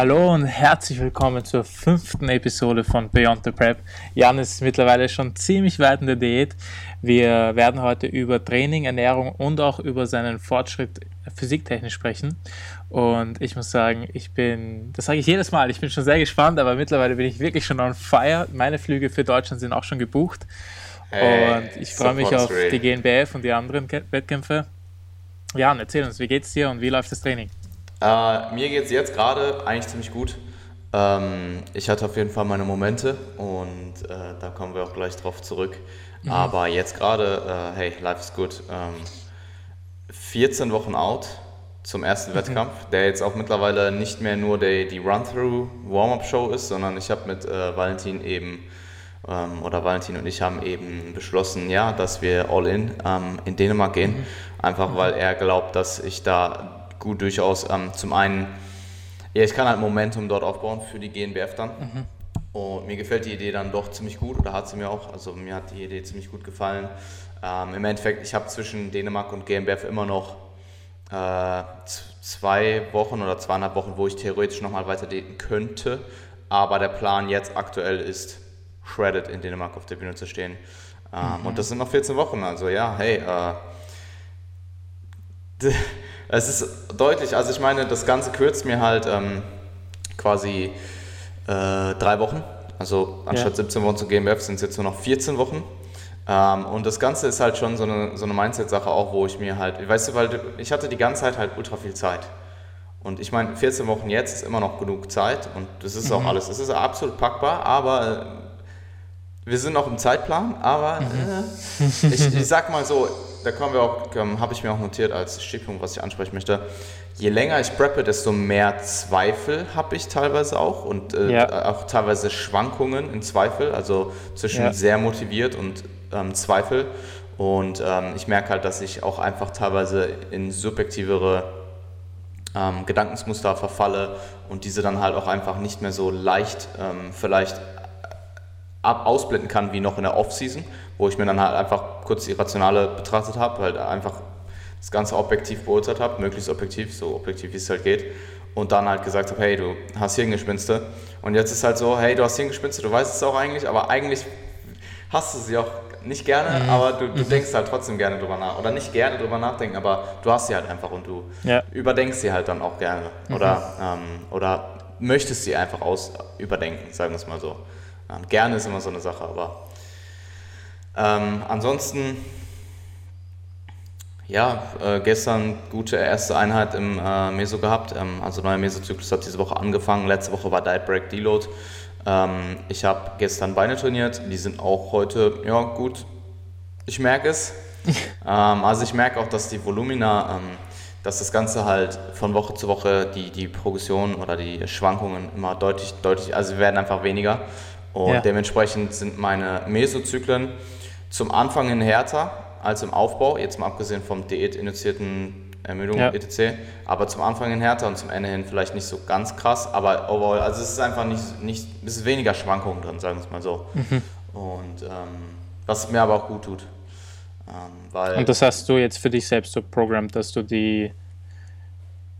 Hallo und herzlich willkommen zur fünften Episode von Beyond the Prep. Jan ist mittlerweile schon ziemlich weit in der Diät. Wir werden heute über Training, Ernährung und auch über seinen Fortschritt physiktechnisch sprechen. Und ich muss sagen, ich bin, das sage ich jedes Mal, ich bin schon sehr gespannt, aber mittlerweile bin ich wirklich schon on fire. Meine Flüge für Deutschland sind auch schon gebucht. Hey, und ich freue mich auf die GNBF und die anderen Wettkämpfe. Jan, erzähl uns, wie geht's dir und wie läuft das Training? Äh, mir geht es jetzt gerade eigentlich ziemlich gut. Ähm, ich hatte auf jeden Fall meine Momente und äh, da kommen wir auch gleich drauf zurück. Mhm. Aber jetzt gerade, äh, hey, life is good. Ähm, 14 Wochen out zum ersten mhm. Wettkampf, der jetzt auch mittlerweile nicht mehr nur die, die Run-Through-Warm-Up-Show ist, sondern ich habe mit äh, Valentin eben ähm, oder Valentin und ich haben eben beschlossen, ja, dass wir all in ähm, in Dänemark gehen, mhm. einfach weil er glaubt, dass ich da gut durchaus ähm, zum einen, ja, ich kann halt Momentum dort aufbauen für die GNBF dann. Mhm. Und mir gefällt die Idee dann doch ziemlich gut oder hat sie mir auch, also mir hat die Idee ziemlich gut gefallen. Ähm, Im Endeffekt, ich habe zwischen Dänemark und GmbF immer noch äh, zwei Wochen oder zweieinhalb Wochen, wo ich theoretisch nochmal weiter daten könnte. Aber der Plan jetzt aktuell ist, shredded in Dänemark auf der Bühne zu stehen. Ähm, mhm. Und das sind noch 14 Wochen, also ja, hey, äh, es ist deutlich, also ich meine, das Ganze kürzt mir halt ähm, quasi äh, drei Wochen. Also anstatt ja. 17 Wochen zu GmbF sind es jetzt nur noch 14 Wochen. Ähm, und das Ganze ist halt schon so eine, so eine Mindset-Sache auch, wo ich mir halt, weißt du, weil ich hatte die ganze Zeit halt ultra viel Zeit. Und ich meine, 14 Wochen jetzt ist immer noch genug Zeit und das ist auch mhm. alles, es ist absolut packbar, aber äh, wir sind noch im Zeitplan, aber mhm. äh, ich, ich sag mal so, da kommen wir auch, ähm, habe ich mir auch notiert als Stichpunkt, was ich ansprechen möchte. Je länger ich preppe, desto mehr Zweifel habe ich teilweise auch und äh, ja. auch teilweise Schwankungen in Zweifel, also zwischen ja. sehr motiviert und ähm, Zweifel. Und ähm, ich merke halt, dass ich auch einfach teilweise in subjektivere ähm, Gedankensmuster verfalle und diese dann halt auch einfach nicht mehr so leicht ähm, vielleicht ab ausblenden kann wie noch in der Off-Season, wo ich mir dann halt einfach kurz die Rationale betrachtet habe, halt einfach das Ganze objektiv beurteilt habe, möglichst objektiv, so objektiv wie es halt geht. Und dann halt gesagt habe, hey, du hast Hirngespinste. Und jetzt ist halt so, hey, du hast Hirngespinste, du weißt es auch eigentlich, aber eigentlich hast du sie auch nicht gerne, mhm. aber du, du mhm. denkst halt trotzdem gerne drüber nach. Oder nicht gerne drüber nachdenken, aber du hast sie halt einfach und du ja. überdenkst sie halt dann auch gerne. Mhm. Oder, ähm, oder möchtest sie einfach aus überdenken, sagen wir es mal so. Ähm, gerne ist immer so eine Sache, aber ähm, ansonsten, ja, äh, gestern gute erste Einheit im äh, Meso gehabt. Ähm, also neuer Mesozyklus hat diese Woche angefangen. Letzte Woche war Diet Break Deload. Ähm, ich habe gestern Beine trainiert. Die sind auch heute, ja, gut. Ich merke es. Ähm, also ich merke auch, dass die Volumina, ähm, dass das Ganze halt von Woche zu Woche die, die Progression oder die Schwankungen immer deutlich, deutlich, also werden einfach weniger. Und ja. dementsprechend sind meine Mesozyklen zum Anfang hin härter als im Aufbau, jetzt mal abgesehen vom diätinduzierten Ermüdung ja. etc. Aber zum Anfang hin härter und zum Ende hin vielleicht nicht so ganz krass, aber overall, also es ist einfach nicht, nicht es ist weniger Schwankungen drin, sagen wir es mal so. Mhm. Und ähm, was mir aber auch gut tut. Ähm, und das hast du jetzt für dich selbst so programmt, dass du die,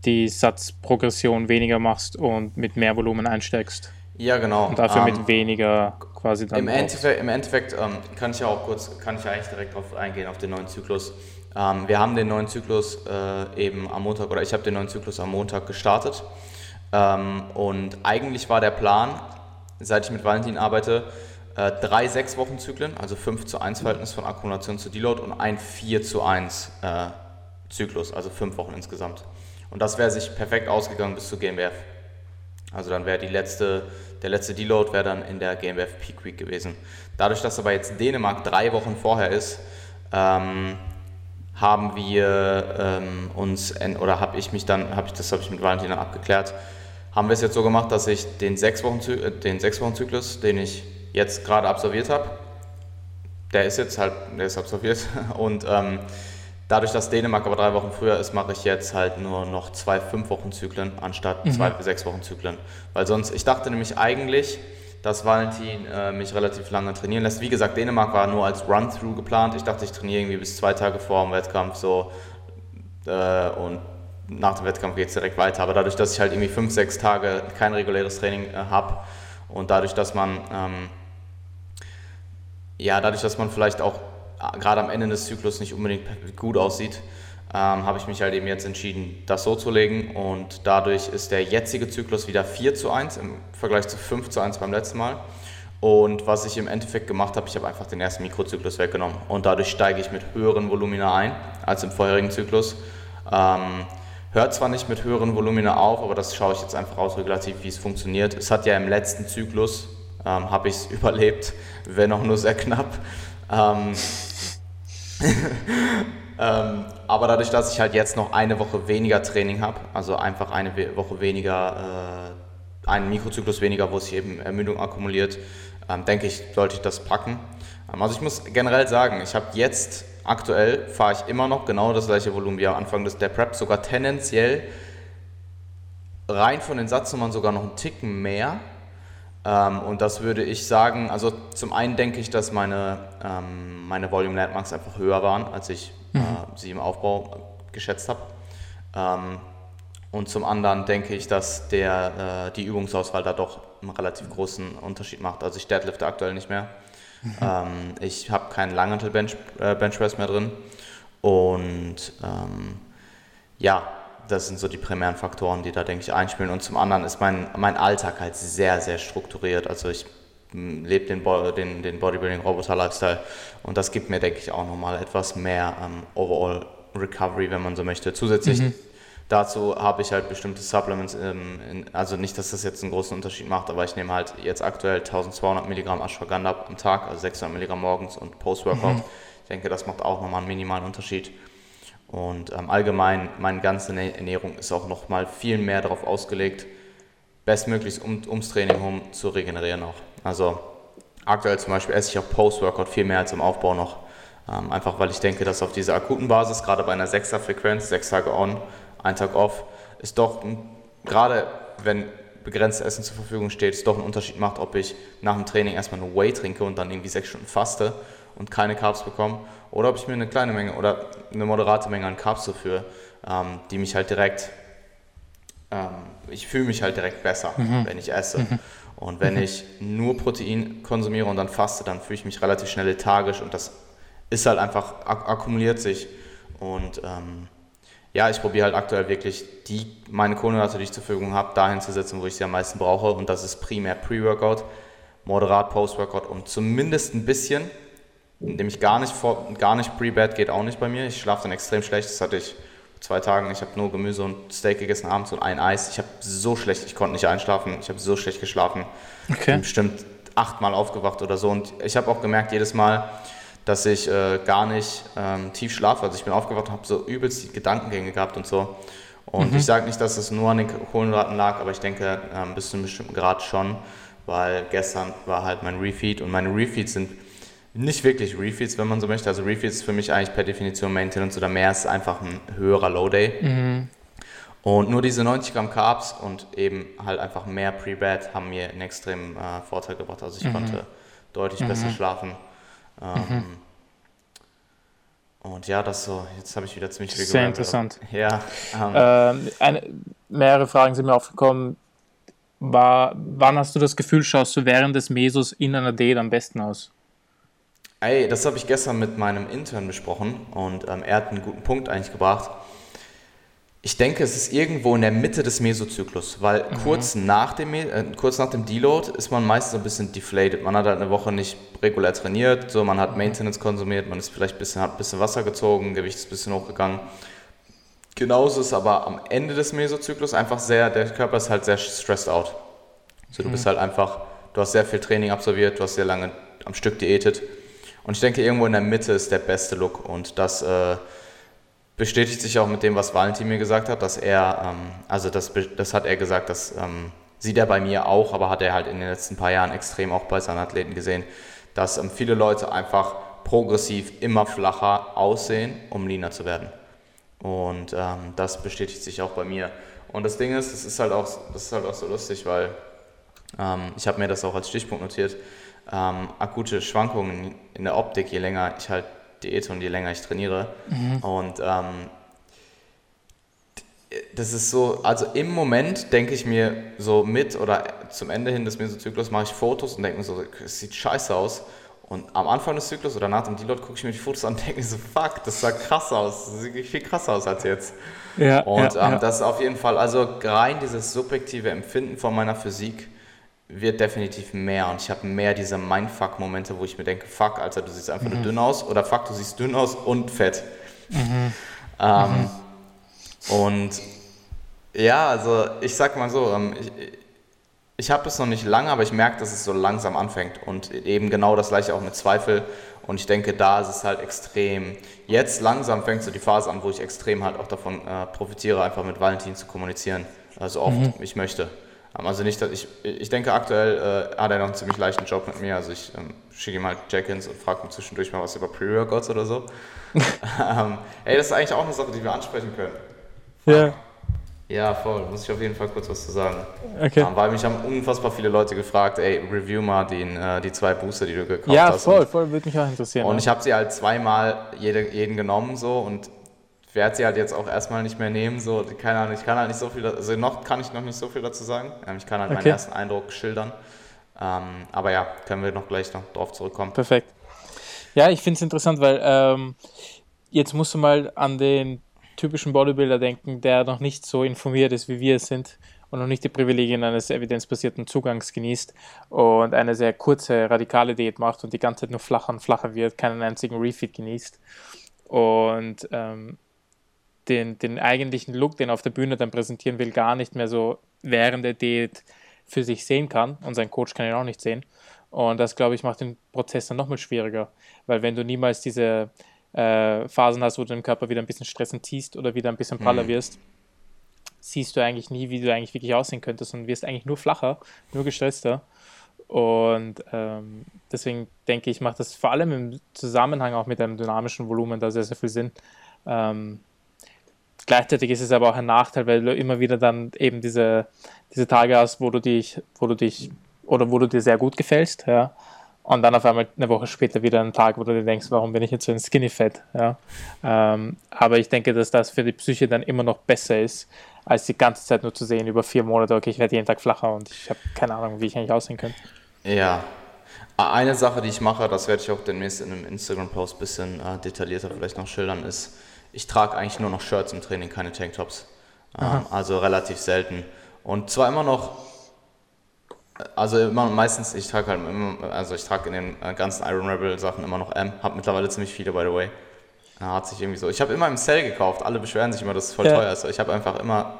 die Satzprogression weniger machst und mit mehr Volumen einsteigst? Ja, genau. Und dafür ähm, mit weniger quasi dann. Im Endeffekt, im Endeffekt ähm, kann ich ja auch kurz, kann ich ja eigentlich direkt darauf eingehen, auf den neuen Zyklus. Ähm, wir haben den neuen Zyklus äh, eben am Montag, oder ich habe den neuen Zyklus am Montag gestartet. Ähm, und eigentlich war der Plan, seit ich mit Valentin arbeite, äh, drei sechs Wochen Zyklen, also 5 zu 1 Verhältnis von Akkumulation zu Deload und ein 4 zu 1 äh, Zyklus, also fünf Wochen insgesamt. Und das wäre sich perfekt ausgegangen bis zu GmbF. Also dann wäre die letzte, der letzte Deload wäre dann in der GmbF Peak Week gewesen. Dadurch, dass aber jetzt Dänemark drei Wochen vorher ist, ähm, haben wir ähm, uns, oder habe ich mich dann, habe ich, das habe ich mit Valentin abgeklärt, haben wir es jetzt so gemacht, dass ich den sechs Wochen, äh, den sechs Wochen Zyklus, den ich jetzt gerade absolviert habe, der ist jetzt halt, der ist absolviert und ähm, Dadurch, dass Dänemark aber drei Wochen früher ist, mache ich jetzt halt nur noch zwei Fünf-Wochen-Zyklen anstatt mhm. zwei Sechs-Wochen-Zyklen. Weil sonst, ich dachte nämlich eigentlich, dass Valentin äh, mich relativ lange trainieren lässt. Wie gesagt, Dänemark war nur als Run-Through geplant. Ich dachte, ich trainiere irgendwie bis zwei Tage vor dem Wettkampf so äh, und nach dem Wettkampf geht es direkt weiter. Aber dadurch, dass ich halt irgendwie fünf, sechs Tage kein reguläres Training äh, habe und dadurch, dass man ähm, ja, dadurch, dass man vielleicht auch gerade am Ende des Zyklus nicht unbedingt gut aussieht, ähm, habe ich mich halt eben jetzt entschieden, das so zu legen und dadurch ist der jetzige Zyklus wieder 4 zu 1 im Vergleich zu 5 zu 1 beim letzten Mal. Und was ich im Endeffekt gemacht habe, ich habe einfach den ersten Mikrozyklus weggenommen und dadurch steige ich mit höheren Volumina ein als im vorherigen Zyklus. Ähm, hört zwar nicht mit höheren Volumina auf, aber das schaue ich jetzt einfach aus regulativ, wie es funktioniert. Es hat ja im letzten Zyklus, ähm, habe ich es überlebt, wenn auch nur sehr knapp. Ähm, ähm, aber dadurch, dass ich halt jetzt noch eine Woche weniger Training habe, also einfach eine Woche weniger, äh, einen Mikrozyklus weniger, wo sich eben Ermüdung akkumuliert, ähm, denke ich, sollte ich das packen. Ähm, also ich muss generell sagen, ich habe jetzt aktuell fahre ich immer noch genau das gleiche Volumen wie am Anfang des der Prep, sogar tendenziell rein von den Satznummern sogar noch einen Ticken mehr. Ähm, und das würde ich sagen, also zum einen denke ich, dass meine, ähm, meine Volume Landmarks einfach höher waren, als ich äh, mhm. sie im Aufbau geschätzt habe. Ähm, und zum anderen denke ich, dass der, äh, die Übungsauswahl da doch einen relativ großen Unterschied macht. Also ich deadlifte aktuell nicht mehr. Mhm. Ich habe keinen Langhantel Bench, äh, Benchpress mehr drin. Und ähm, ja, das sind so die primären Faktoren, die da, denke ich, einspielen. Und zum anderen ist mein, mein Alltag halt sehr, sehr strukturiert. Also ich hm, lebe den, den, den Bodybuilding-Roboter-Lifestyle und das gibt mir, denke ich, auch nochmal etwas mehr ähm, Overall Recovery, wenn man so möchte. Zusätzlich mhm. dazu habe ich halt bestimmte Supplements, ähm, in, also nicht, dass das jetzt einen großen Unterschied macht, aber ich nehme halt jetzt aktuell 1200 Milligramm Ashwagandha am Tag, also 600 Milligramm morgens und Post-Workout. Mhm. Ich denke, das macht auch nochmal einen minimalen Unterschied. Und ähm, allgemein, meine ganze Ernährung ist auch nochmal viel mehr darauf ausgelegt, bestmöglichst um, ums Training herum zu regenerieren auch. Also aktuell zum Beispiel esse ich auch Post-Workout viel mehr als im Aufbau noch. Ähm, einfach weil ich denke, dass auf dieser akuten Basis, gerade bei einer 6er Frequenz, 6 Tage on, ein Tag off, ist doch, gerade wenn begrenztes Essen zur Verfügung steht, es doch einen Unterschied macht, ob ich nach dem Training erstmal nur Whey trinke und dann irgendwie sechs Stunden faste und keine Carbs bekomme oder ob ich mir eine kleine Menge oder eine moderate Menge an Carbs zuführe, ähm, die mich halt direkt, ähm, ich fühle mich halt direkt besser, mhm. wenn ich esse. Mhm. Und wenn mhm. ich nur Protein konsumiere und dann faste, dann fühle ich mich relativ schnell lethargisch und das ist halt einfach, ak akkumuliert sich. Und ähm, ja, ich probiere halt aktuell wirklich die, meine Kohlenhydrate, die ich zur Verfügung habe, dahin zu setzen, wo ich sie am meisten brauche. Und das ist primär Pre-Workout, moderat Post-Workout und zumindest ein bisschen Nämlich gar nicht, vor, gar nicht Pre-Bed geht auch nicht bei mir. Ich schlafe dann extrem schlecht. Das hatte ich zwei Tagen. Ich habe nur Gemüse und Steak gegessen abends und ein Eis. Ich habe so schlecht, ich konnte nicht einschlafen. Ich habe so schlecht geschlafen. Okay. Ich bin bestimmt achtmal aufgewacht oder so. Und ich habe auch gemerkt jedes Mal, dass ich äh, gar nicht ähm, tief schlafe. Also ich bin aufgewacht und habe so übelst die Gedankengänge gehabt und so. Und mhm. ich sage nicht, dass es nur an den Kohlenhydraten lag, aber ich denke ähm, bis zu einem bestimmten Grad schon, weil gestern war halt mein Refeed und meine Refeeds sind nicht wirklich Refeeds, wenn man so möchte. Also Refeeds ist für mich eigentlich per Definition Maintenance oder mehr ist einfach ein höherer Low Day. Mhm. Und nur diese 90 Gramm Carbs und eben halt einfach mehr Pre-Bed haben mir einen extremen äh, Vorteil gebracht. Also ich mhm. konnte deutlich mhm. besser schlafen. Ähm, mhm. und ja, das so, jetzt habe ich wieder ziemlich viel Sehr interessant. Ja. Ähm, ähm, eine, mehrere Fragen sind mir aufgekommen. War, wann hast du das Gefühl, schaust du während des Mesos in einer Diät am besten aus? Ey, das habe ich gestern mit meinem Intern besprochen und ähm, er hat einen guten Punkt eigentlich gebracht. Ich denke, es ist irgendwo in der Mitte des Mesozyklus, weil mhm. kurz, nach dem, äh, kurz nach dem Deload ist man meistens ein bisschen deflated. Man hat halt eine Woche nicht regulär trainiert, so man hat Maintenance konsumiert, man ist vielleicht ein bisschen, hat ein bisschen Wasser gezogen, Gewicht ist ein bisschen hochgegangen. Genauso ist aber am Ende des Mesozyklus einfach sehr, der Körper ist halt sehr stressed out. So, du mhm. bist halt einfach, du hast sehr viel Training absolviert, du hast sehr lange am Stück diätet und ich denke, irgendwo in der Mitte ist der beste Look. Und das äh, bestätigt sich auch mit dem, was Valentin mir gesagt hat, dass er, ähm, also das, das hat er gesagt, das ähm, sieht er bei mir auch, aber hat er halt in den letzten paar Jahren extrem auch bei seinen Athleten gesehen, dass ähm, viele Leute einfach progressiv immer flacher aussehen, um leaner zu werden. Und ähm, das bestätigt sich auch bei mir. Und das Ding ist, das ist halt auch, das ist halt auch so lustig, weil ähm, ich habe mir das auch als Stichpunkt notiert ähm, akute Schwankungen in der Optik, je länger ich halt diete und je länger ich trainiere. Mhm. Und ähm, das ist so, also im Moment denke ich mir so mit oder zum Ende hin des Mesozyklus mache ich Fotos und denke mir so, es sieht scheiße aus. Und am Anfang des Zyklus oder nach dem Deload gucke ich mir die Fotos an und denke mir so, fuck, das sah krass aus. Das sieht viel krasser aus als jetzt. Ja, und ja, ähm, ja. das ist auf jeden Fall, also rein dieses subjektive Empfinden von meiner Physik wird definitiv mehr und ich habe mehr diese Mindfuck-Momente, wo ich mir denke, fuck, Alter, du siehst einfach mhm. nur dünn aus oder fuck, du siehst dünn aus und fett. Mhm. Ähm, mhm. Und ja, also ich sag mal so, ähm, ich, ich habe es noch nicht lange, aber ich merke, dass es so langsam anfängt und eben genau das gleiche auch mit Zweifel. Und ich denke, da ist es halt extrem. Jetzt langsam fängt so die Phase an, wo ich extrem halt auch davon äh, profitiere, einfach mit Valentin zu kommunizieren. Also oft mhm. ich möchte. Ähm, also nicht, dass ich, ich denke aktuell äh, hat er noch einen ziemlich leichten Job mit mir. Also ich ähm, schicke ihm halt Jack-ins und frage ihn zwischendurch mal was über Pre-Workouts oder so. ähm, ey, das ist eigentlich auch eine Sache, die wir ansprechen können. Ja. Ja, voll. Muss ich auf jeden Fall kurz was zu sagen. Okay. Um, weil mich haben unfassbar viele Leute gefragt, ey, review mal den, äh, die zwei Booster, die du gekauft ja, hast. Ja, voll, voll, würde mich auch interessieren. Und ja. ich habe sie halt zweimal jede, jeden genommen so und werde sie halt jetzt auch erstmal nicht mehr nehmen. So, keine Ahnung, ich kann halt nicht so viel, also noch kann ich noch nicht so viel dazu sagen. Ähm, ich kann halt okay. meinen ersten Eindruck schildern. Ähm, aber ja, können wir noch gleich noch drauf zurückkommen. Perfekt. Ja, ich finde es interessant, weil ähm, jetzt musst du mal an den typischen Bodybuilder denken, der noch nicht so informiert ist, wie wir es sind und noch nicht die Privilegien eines evidenzbasierten Zugangs genießt und eine sehr kurze, radikale Diät macht und die ganze Zeit nur flacher und flacher wird, keinen einzigen Refeed genießt und ähm, den, den eigentlichen Look, den er auf der Bühne dann präsentieren will, gar nicht mehr so während der Diät für sich sehen kann und sein Coach kann ihn auch nicht sehen. Und das, glaube ich, macht den Prozess dann nochmal schwieriger, weil wenn du niemals diese äh, Phasen hast, wo du den Körper wieder ein bisschen stressen ziehst oder wieder ein bisschen praller mhm. wirst, siehst du eigentlich nie, wie du eigentlich wirklich aussehen könntest und wirst eigentlich nur flacher, nur gestresster. Und ähm, deswegen denke ich, macht das vor allem im Zusammenhang auch mit einem dynamischen Volumen da sehr, sehr viel Sinn. Ähm, gleichzeitig ist es aber auch ein Nachteil, weil du immer wieder dann eben diese, diese Tage hast, wo du dich, wo du dich oder wo du dir sehr gut gefällst, ja, und dann auf einmal eine Woche später wieder ein Tag, wo du dir denkst, warum bin ich jetzt so ein Skinny Fat? Ja? Ähm, aber ich denke, dass das für die Psyche dann immer noch besser ist, als die ganze Zeit nur zu sehen über vier Monate, okay, ich werde jeden Tag flacher und ich habe keine Ahnung, wie ich eigentlich aussehen könnte. Ja. Eine Sache, die ich mache, das werde ich auch demnächst in einem Instagram-Post ein bisschen äh, detaillierter vielleicht noch schildern, ist, ich trage eigentlich nur noch Shirts im Training, keine Tanktops. Ähm, also relativ selten. Und zwar immer noch also immer, meistens, ich trage halt immer, also ich trage in den äh, ganzen Iron Rebel Sachen immer noch M. Hab mittlerweile ziemlich viele, by the way. Hat sich irgendwie so. Ich habe immer im Sale gekauft. Alle beschweren sich immer, dass es voll ja. teuer ist. Ich habe einfach immer,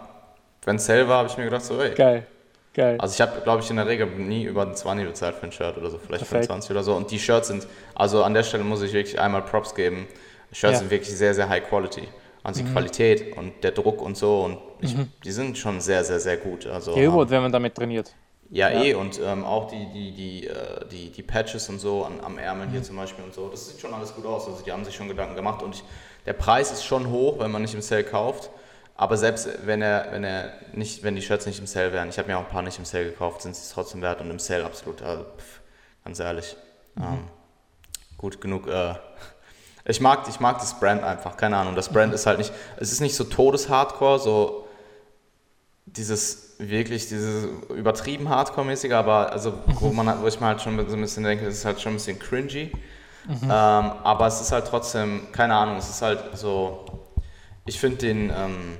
wenn es Sale war, habe ich mir gedacht so, ey. Geil. Geil. Also ich habe, glaube ich, in der Regel nie über den 20 bezahlt für ein Shirt oder so, vielleicht Perfekt. 25 oder so. Und die Shirts sind, also an der Stelle muss ich wirklich einmal Props geben. Shirts ja. sind wirklich sehr, sehr high quality. Also die mhm. Qualität und der Druck und so. Und ich, mhm. die sind schon sehr, sehr, sehr gut. Also, ja, überhaupt, wenn man damit trainiert. Ja, ja, eh, und ähm, auch die, die, die, äh, die, die Patches und so an, am Ärmel mhm. hier zum Beispiel und so, das sieht schon alles gut aus. Also die haben sich schon Gedanken gemacht und ich, der Preis ist schon hoch, wenn man nicht im Sale kauft. Aber selbst wenn er, wenn er nicht, wenn die Shirts nicht im Sale wären, ich habe mir auch ein paar nicht im Sale gekauft, sind sie es trotzdem wert und im Sale absolut, also, pff, ganz ehrlich. Mhm. Ähm, gut genug. Äh, ich mag, ich mag das Brand einfach, keine Ahnung. Das Brand mhm. ist halt nicht, es ist nicht so todes-Hardcore, so dieses wirklich dieses übertrieben Hardcore-mäßige, aber also wo man wo ich mal halt schon so ein bisschen denke, das ist halt schon ein bisschen cringy. Mhm. Ähm, aber es ist halt trotzdem, keine Ahnung, es ist halt so, ich finde den, ähm,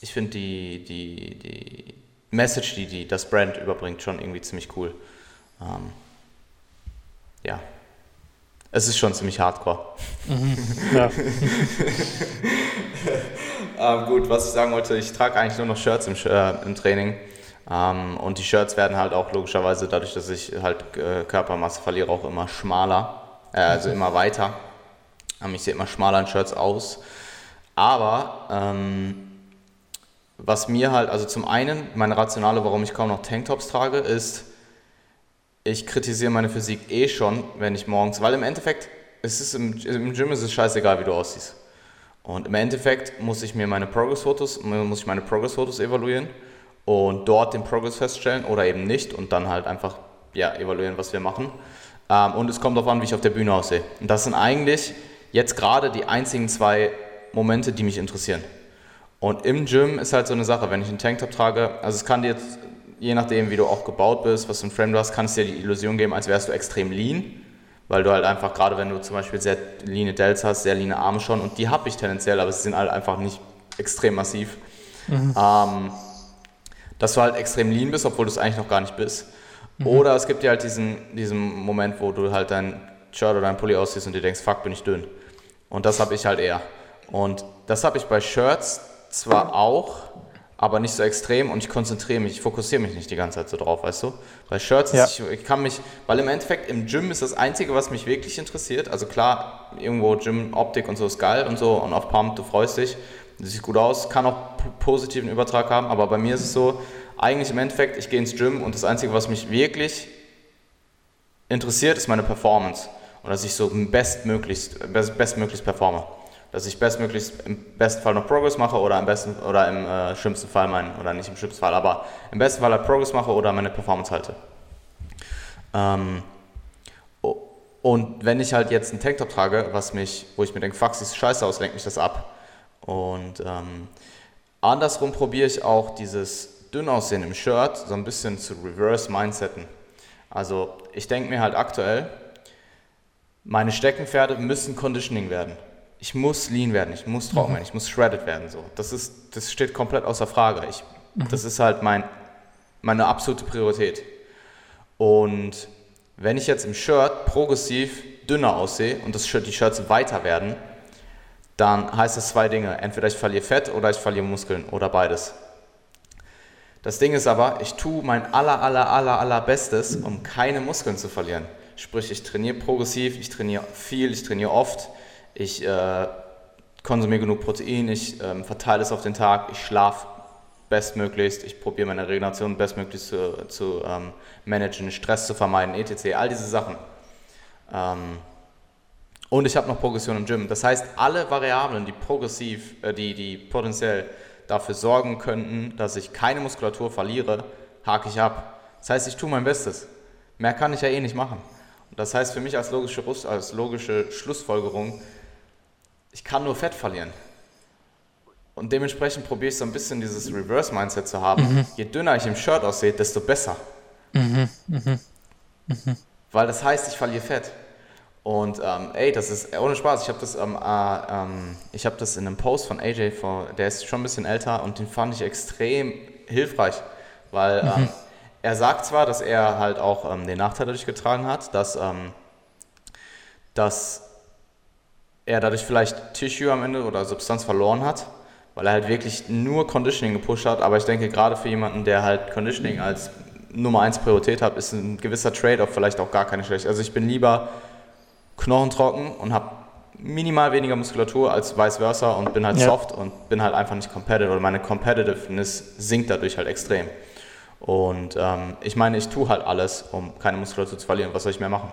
ich finde die, die, die Message, die, die das Brand überbringt, schon irgendwie ziemlich cool. Ähm, ja. Es ist schon ziemlich hardcore. Mhm. Ja. ähm, gut, was ich sagen wollte, ich trage eigentlich nur noch Shirts im, äh, im Training. Ähm, und die Shirts werden halt auch logischerweise, dadurch, dass ich halt äh, Körpermasse verliere, auch immer schmaler. Äh, also immer weiter. Ähm, ich sehe immer schmaler in Shirts aus. Aber ähm, was mir halt, also zum einen, meine Rationale, warum ich kaum noch Tanktops trage, ist, ich kritisiere meine Physik eh schon, wenn ich morgens, weil im Endeffekt, es im, im Gym ist es scheißegal, wie du aussiehst. Und im Endeffekt muss ich mir meine Progress-Fotos, muss ich meine Progress-Fotos evaluieren und dort den Progress feststellen oder eben nicht und dann halt einfach ja, evaluieren, was wir machen. Ähm, und es kommt darauf an, wie ich auf der Bühne aussehe. Und das sind eigentlich jetzt gerade die einzigen zwei Momente, die mich interessieren. Und im Gym ist halt so eine Sache, wenn ich einen Tanktop trage, also es kann dir jetzt, je nachdem wie du auch gebaut bist, was für ein Frame du hast, kann es dir die Illusion geben, als wärst du extrem lean, weil du halt einfach, gerade wenn du zum Beispiel sehr leane Delts hast, sehr leane Arme schon, und die habe ich tendenziell, aber sie sind halt einfach nicht extrem massiv. Mhm. Ähm, dass du halt extrem lean bist, obwohl du es eigentlich noch gar nicht bist. Mhm. Oder es gibt dir halt diesen, diesen Moment, wo du halt dein Shirt oder dein Pulli ausziehst und dir denkst, fuck, bin ich dünn. Und das habe ich halt eher. Und das habe ich bei Shirts zwar auch, aber nicht so extrem und ich konzentriere mich, ich fokussiere mich nicht die ganze Zeit so drauf, weißt du? Bei Shirts, ja. ich, ich, kann mich, weil im Endeffekt im Gym ist das Einzige, was mich wirklich interessiert. Also klar, irgendwo Gym-Optik und so ist geil und so und auf Pump, du freust dich, sieht gut aus, kann auch positiven Übertrag haben, aber bei mir ist es so, eigentlich im Endeffekt, ich gehe ins Gym und das Einzige, was mich wirklich interessiert, ist meine Performance und dass ich so bestmöglichst, best, bestmöglichst performe. Dass ich bestmöglichst im besten Fall noch Progress mache oder im besten oder im äh, schlimmsten Fall mein, oder nicht im schlimmsten Fall, aber im besten Fall halt Progress mache oder meine Performance halte. Ähm, und wenn ich halt jetzt einen Tanktop trage, was mich, wo ich mir denke, fuck, sieht scheiße aus, lenkt mich das ab. Und ähm, andersrum probiere ich auch dieses dünn aussehen im Shirt so ein bisschen zu reverse mindsetten. Also ich denke mir halt aktuell, meine Steckenpferde müssen Conditioning werden. Ich muss lean werden, ich muss trocken mhm. werden, ich muss shredded werden. So. Das, ist, das steht komplett außer Frage. Ich, mhm. Das ist halt mein, meine absolute Priorität. Und wenn ich jetzt im Shirt progressiv dünner aussehe und das Shirt, die Shirts weiter werden, dann heißt es zwei Dinge. Entweder ich verliere Fett oder ich verliere Muskeln oder beides. Das Ding ist aber, ich tue mein aller, aller, aller, aller Bestes, um keine Muskeln zu verlieren. Sprich, ich trainiere progressiv, ich trainiere viel, ich trainiere oft, ich äh, konsumiere genug Protein, ich äh, verteile es auf den Tag, ich schlafe bestmöglichst, ich probiere meine Regeneration bestmöglichst zu, zu ähm, managen, Stress zu vermeiden, etc. All diese Sachen. Ähm, und ich habe noch Progression im Gym. Das heißt, alle Variablen, die progressiv, äh, die, die potenziell dafür sorgen könnten, dass ich keine Muskulatur verliere, hake ich ab. Das heißt, ich tue mein Bestes. Mehr kann ich ja eh nicht machen. Das heißt für mich als logische, als logische Schlussfolgerung, ich kann nur Fett verlieren. Und dementsprechend probiere ich so ein bisschen dieses Reverse-Mindset zu haben. Mhm. Je dünner ich im Shirt aussehe, desto besser. Mhm. Mhm. mhm. Weil das heißt, ich verliere Fett. Und ähm, ey, das ist ohne Spaß. Ich habe das, ähm, äh, ähm, hab das in einem Post von AJ, vor, der ist schon ein bisschen älter und den fand ich extrem hilfreich. Weil mhm. ähm, er sagt zwar, dass er halt auch ähm, den Nachteil dadurch getragen hat, dass, ähm, dass er dadurch vielleicht Tissue am Ende oder Substanz verloren hat, weil er halt wirklich nur Conditioning gepusht hat. Aber ich denke, gerade für jemanden, der halt Conditioning als Nummer 1 Priorität hat, ist ein gewisser Trade-off vielleicht auch gar keine schlechte. Also ich bin lieber knochentrocken und habe minimal weniger Muskulatur als vice versa und bin halt ja. soft und bin halt einfach nicht competitive oder meine Competitiveness sinkt dadurch halt extrem. Und ähm, ich meine, ich tue halt alles, um keine Muskulatur zu verlieren. Was soll ich mehr machen?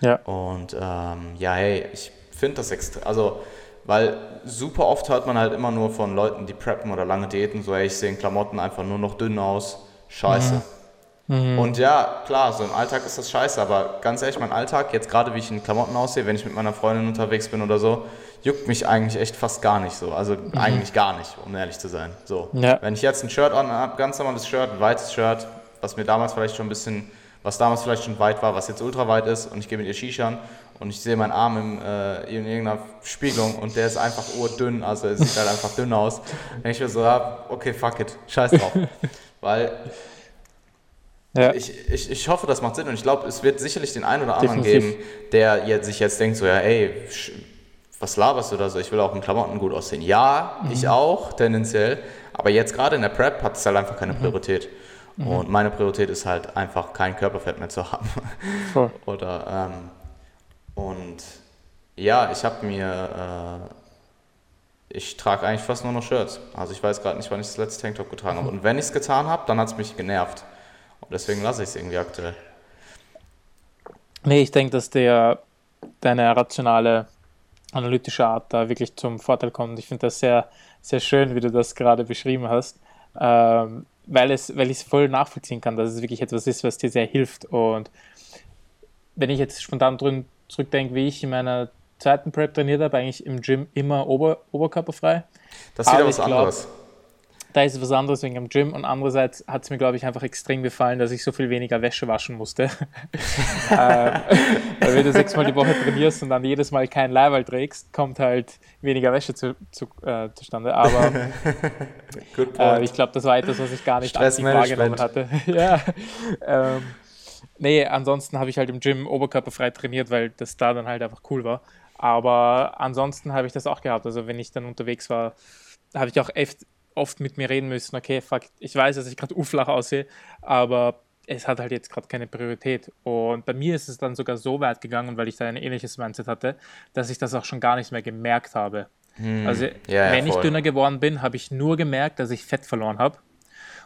Ja. Und ähm, ja, hey, ich finde das extrem. Also, weil super oft hört man halt immer nur von Leuten, die preppen oder lange Diäten, so, hey, ich sehe in Klamotten einfach nur noch dünn aus. Scheiße. Mhm. Mhm. Und ja, klar, so im Alltag ist das scheiße, aber ganz ehrlich, mein Alltag, jetzt gerade wie ich in Klamotten aussehe, wenn ich mit meiner Freundin unterwegs bin oder so, juckt mich eigentlich echt fast gar nicht so. Also mhm. eigentlich gar nicht, um ehrlich zu sein. So. Ja. Wenn ich jetzt ein Shirt an habe, ganz normales Shirt, ein weites Shirt, was mir damals vielleicht schon ein bisschen, was damals vielleicht schon weit war, was jetzt ultra weit ist und ich gehe mit ihr Shishan und ich sehe meinen Arm im, äh, in irgendeiner Spiegelung und der ist einfach urdünn, also er sieht halt einfach dünn aus. Wenn ich mir so habe, okay, fuck it, scheiß drauf. Weil ja. ich, ich, ich hoffe, das macht Sinn und ich glaube, es wird sicherlich den einen oder anderen Definitiv. geben, der jetzt, sich jetzt denkt, so ja, ey, was laberst du da so? Ich will auch in Klamotten gut aussehen. Ja, mhm. ich auch, tendenziell. Aber jetzt gerade in der Prep hat es halt einfach keine mhm. Priorität. Mhm. Und meine Priorität ist halt einfach kein Körperfett mehr zu haben. Voll. Oder, ähm, und ja, ich habe mir, äh, ich trage eigentlich fast nur noch Shirts. Also ich weiß gerade nicht, wann ich das letzte Tanktop getragen habe. Und wenn ich es getan habe, dann hat es mich genervt. Und deswegen lasse ich es irgendwie aktuell. Nee, ich denke, dass der, deine rationale analytische Art da wirklich zum Vorteil kommt. Ich finde das sehr, sehr schön, wie du das gerade beschrieben hast, ähm, weil, es, weil ich es voll nachvollziehen kann, dass es wirklich etwas ist, was dir sehr hilft. Und wenn ich jetzt spontan drin zurückdenke, wie ich in meiner zweiten Prep trainiert habe, eigentlich im Gym immer Ober, oberkörperfrei. Das ist wieder was anderes. Glaub, da ist was anderes wegen dem Gym und andererseits hat es mir, glaube ich, einfach extrem gefallen, dass ich so viel weniger Wäsche waschen musste. ähm, weil wenn du sechsmal die Woche trainierst und dann jedes Mal kein Leiberl trägst, kommt halt weniger Wäsche zu, zu, äh, zustande. Aber äh, ich glaube, das war etwas, was ich gar nicht aktiv wahrgenommen hatte. ja. Ähm, nee, ansonsten habe ich halt im Gym oberkörperfrei trainiert, weil das da dann halt einfach cool war. Aber ansonsten habe ich das auch gehabt. Also wenn ich dann unterwegs war, habe ich auch echt oft mit mir reden müssen, okay, fuck, ich weiß, dass ich gerade uflach aussehe, aber es hat halt jetzt gerade keine Priorität. Und bei mir ist es dann sogar so weit gegangen, weil ich da ein ähnliches Mindset hatte, dass ich das auch schon gar nicht mehr gemerkt habe. Hm. Also, ja, wenn ja, ich dünner geworden bin, habe ich nur gemerkt, dass ich Fett verloren habe.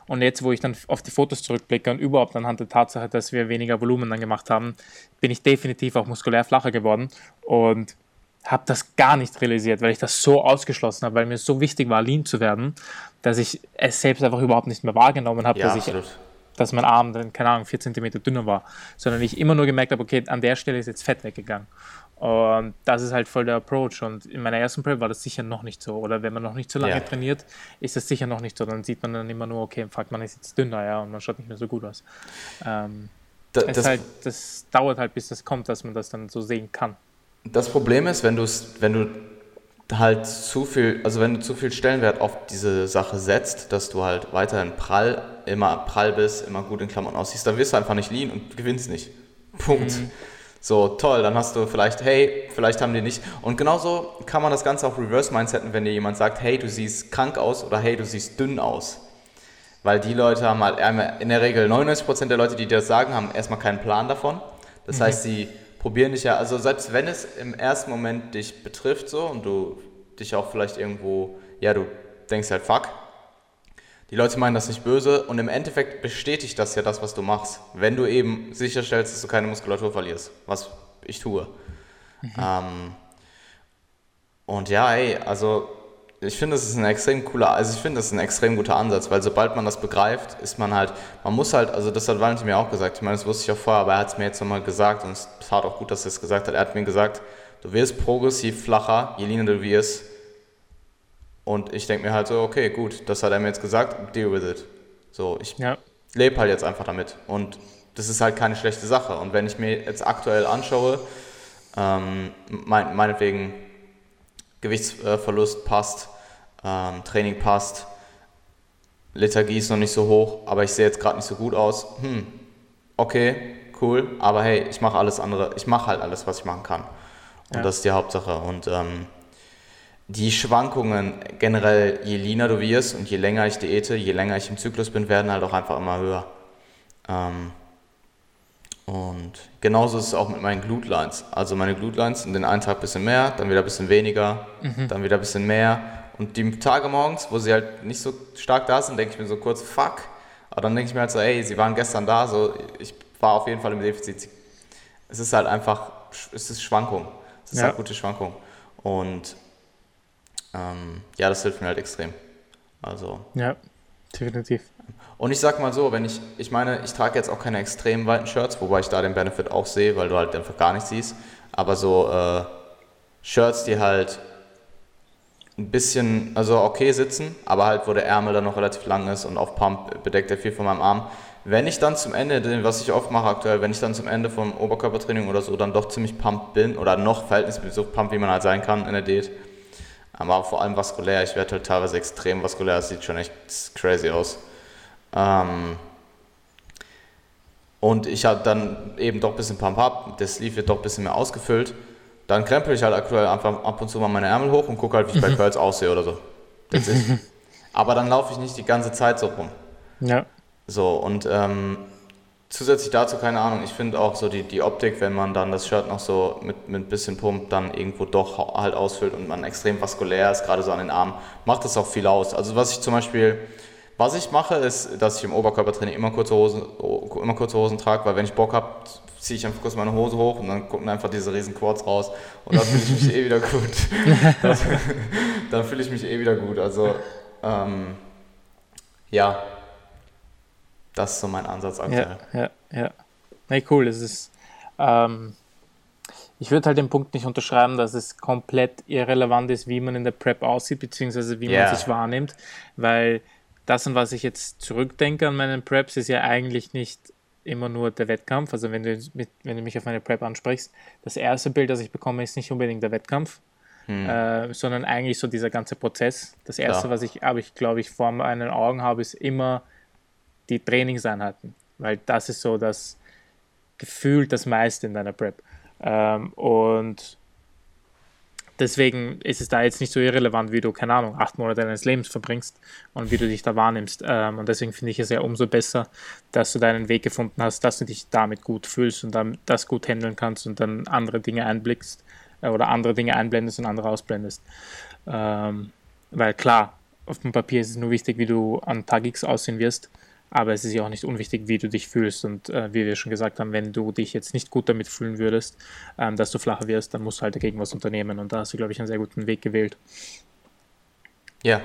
Und jetzt, wo ich dann auf die Fotos zurückblicke und überhaupt anhand der Tatsache, dass wir weniger Volumen dann gemacht haben, bin ich definitiv auch muskulär flacher geworden. Und habe das gar nicht realisiert, weil ich das so ausgeschlossen habe, weil mir so wichtig war, lean zu werden, dass ich es selbst einfach überhaupt nicht mehr wahrgenommen habe, ja, dass, ich, dass mein Arm dann, keine Ahnung, vier Zentimeter dünner war, sondern ich immer nur gemerkt habe, okay, an der Stelle ist jetzt Fett weggegangen. Und das ist halt voll der Approach. Und in meiner ersten Prep war das sicher noch nicht so. Oder wenn man noch nicht so lange ja. trainiert, ist das sicher noch nicht so. Dann sieht man dann immer nur, okay, fuck, man ist jetzt dünner, ja, und man schaut nicht mehr so gut aus. Ähm, da, das, halt, das dauert halt, bis das kommt, dass man das dann so sehen kann. Das Problem ist, wenn, wenn du halt zu viel, also wenn du zu viel Stellenwert auf diese Sache setzt, dass du halt weiterhin prall, immer prall bist, immer gut in Klammern aussiehst, dann wirst du einfach nicht lean und gewinnst nicht. Punkt. Mhm. So, toll, dann hast du vielleicht, hey, vielleicht haben die nicht. Und genauso kann man das Ganze auch reverse mindsetten, wenn dir jemand sagt, hey, du siehst krank aus oder hey, du siehst dünn aus. Weil die Leute haben halt in der Regel 99% der Leute, die dir das sagen, haben erstmal keinen Plan davon. Das mhm. heißt, sie probieren dich ja, also selbst wenn es im ersten Moment dich betrifft so und du dich auch vielleicht irgendwo, ja, du denkst halt, fuck, die Leute meinen das nicht böse und im Endeffekt bestätigt das ja das, was du machst, wenn du eben sicherstellst, dass du keine Muskulatur verlierst, was ich tue. Mhm. Ähm, und ja, ey, also ich finde, das ist ein extrem cooler, also ich finde, das ist ein extrem guter Ansatz, weil sobald man das begreift, ist man halt, man muss halt, also das hat Valentin mir auch gesagt, ich meine, das wusste ich auch vorher, aber er hat es mir jetzt nochmal gesagt und es tat auch gut, dass er es gesagt hat. Er hat mir gesagt, du wirst progressiv flacher, je leaner du wirst. Und ich denke mir halt so, okay, gut, das hat er mir jetzt gesagt, deal with it. So, ich ja. lebe halt jetzt einfach damit. Und das ist halt keine schlechte Sache. Und wenn ich mir jetzt aktuell anschaue, ähm, mein, meinetwegen Gewichtsverlust passt, ähm, Training passt, Lethargie ist noch nicht so hoch, aber ich sehe jetzt gerade nicht so gut aus. Hm, okay, cool, aber hey, ich mache alles andere, ich mache halt alles, was ich machen kann. Und ja. das ist die Hauptsache. Und ähm, die Schwankungen generell, je leaner du wirst und je länger ich diete, je länger ich im Zyklus bin, werden halt auch einfach immer höher. Ähm, und genauso ist es auch mit meinen Glutlines. Also meine Glutlines sind den einen Tag ein bisschen mehr, dann wieder ein bisschen weniger, mhm. dann wieder ein bisschen mehr. Und die Tage morgens, wo sie halt nicht so stark da sind, denke ich mir so kurz, fuck. Aber dann denke ich mir halt so, ey, sie waren gestern da, so ich war auf jeden Fall im Defizit. Es ist halt einfach, es ist Schwankung. Es ist ja. halt gute Schwankung. Und ähm, ja, das hilft mir halt extrem. Also. Ja, definitiv. Und ich sag mal so, wenn ich, ich meine, ich trage jetzt auch keine extrem weiten Shirts, wobei ich da den Benefit auch sehe, weil du halt einfach gar nichts siehst. Aber so äh, Shirts, die halt ein bisschen, also okay sitzen, aber halt, wo der Ärmel dann noch relativ lang ist und auf Pump bedeckt er viel von meinem Arm. Wenn ich dann zum Ende, was ich oft mache aktuell, wenn ich dann zum Ende vom Oberkörpertraining oder so dann doch ziemlich pump bin oder noch verhältnismäßig so pump, wie man halt sein kann in der Diät, aber vor allem vaskulär, ich werde halt teilweise extrem vaskulär, das sieht schon echt crazy aus. Ähm, und ich habe dann eben doch ein bisschen Pump-Up, der Sleeve wird doch ein bisschen mehr ausgefüllt. Dann krempel ich halt aktuell einfach ab und zu mal meine Ärmel hoch und gucke halt, wie ich bei mhm. Curls aussehe oder so. Das. Aber dann laufe ich nicht die ganze Zeit so rum. Ja. So, und ähm, zusätzlich dazu, keine Ahnung, ich finde auch so die, die Optik, wenn man dann das Shirt noch so mit, mit ein bisschen Pump dann irgendwo doch halt ausfüllt und man extrem vaskulär ist, gerade so an den Armen, macht das auch viel aus. Also was ich zum Beispiel was ich mache, ist, dass ich im Oberkörpertraining immer kurze Hosen, immer kurze Hosen trage, weil wenn ich Bock habe, ziehe ich einfach kurz meine Hose hoch und dann gucken einfach diese riesen Quads raus und dann fühle ich mich eh wieder gut. Das, dann fühle ich mich eh wieder gut. Also ähm, ja, das ist so mein Ansatz aktuell. Ja, ja, ja. Nee, cool. Es ist ähm, ich würde halt den Punkt nicht unterschreiben, dass es komplett irrelevant ist, wie man in der Prep aussieht, beziehungsweise wie yeah. man sich wahrnimmt, weil das, an was ich jetzt zurückdenke an meinen Preps, ist ja eigentlich nicht immer nur der Wettkampf. Also wenn du, mit, wenn du mich auf meine Prep ansprichst, das erste Bild, das ich bekomme, ist nicht unbedingt der Wettkampf, hm. äh, sondern eigentlich so dieser ganze Prozess. Das erste, ja. was ich, aber ich glaube, ich vor meinen Augen habe, ist immer die Trainingseinheiten, weil das ist so das gefühlt das meiste in deiner Prep. Ähm, und deswegen ist es da jetzt nicht so irrelevant, wie du, keine Ahnung, acht Monate deines Lebens verbringst und wie du dich da wahrnimmst. Ähm, und deswegen finde ich es ja umso besser, dass du deinen Weg gefunden hast, dass du dich damit gut fühlst und dann das gut handeln kannst und dann andere Dinge einblickst äh, oder andere Dinge einblendest und andere ausblendest. Ähm, weil klar, auf dem Papier ist es nur wichtig, wie du an Tag X aussehen wirst. Aber es ist ja auch nicht unwichtig, wie du dich fühlst. Und äh, wie wir schon gesagt haben, wenn du dich jetzt nicht gut damit fühlen würdest, ähm, dass du flacher wirst, dann musst du halt dagegen was unternehmen. Und da hast du, glaube ich, einen sehr guten Weg gewählt. Ja,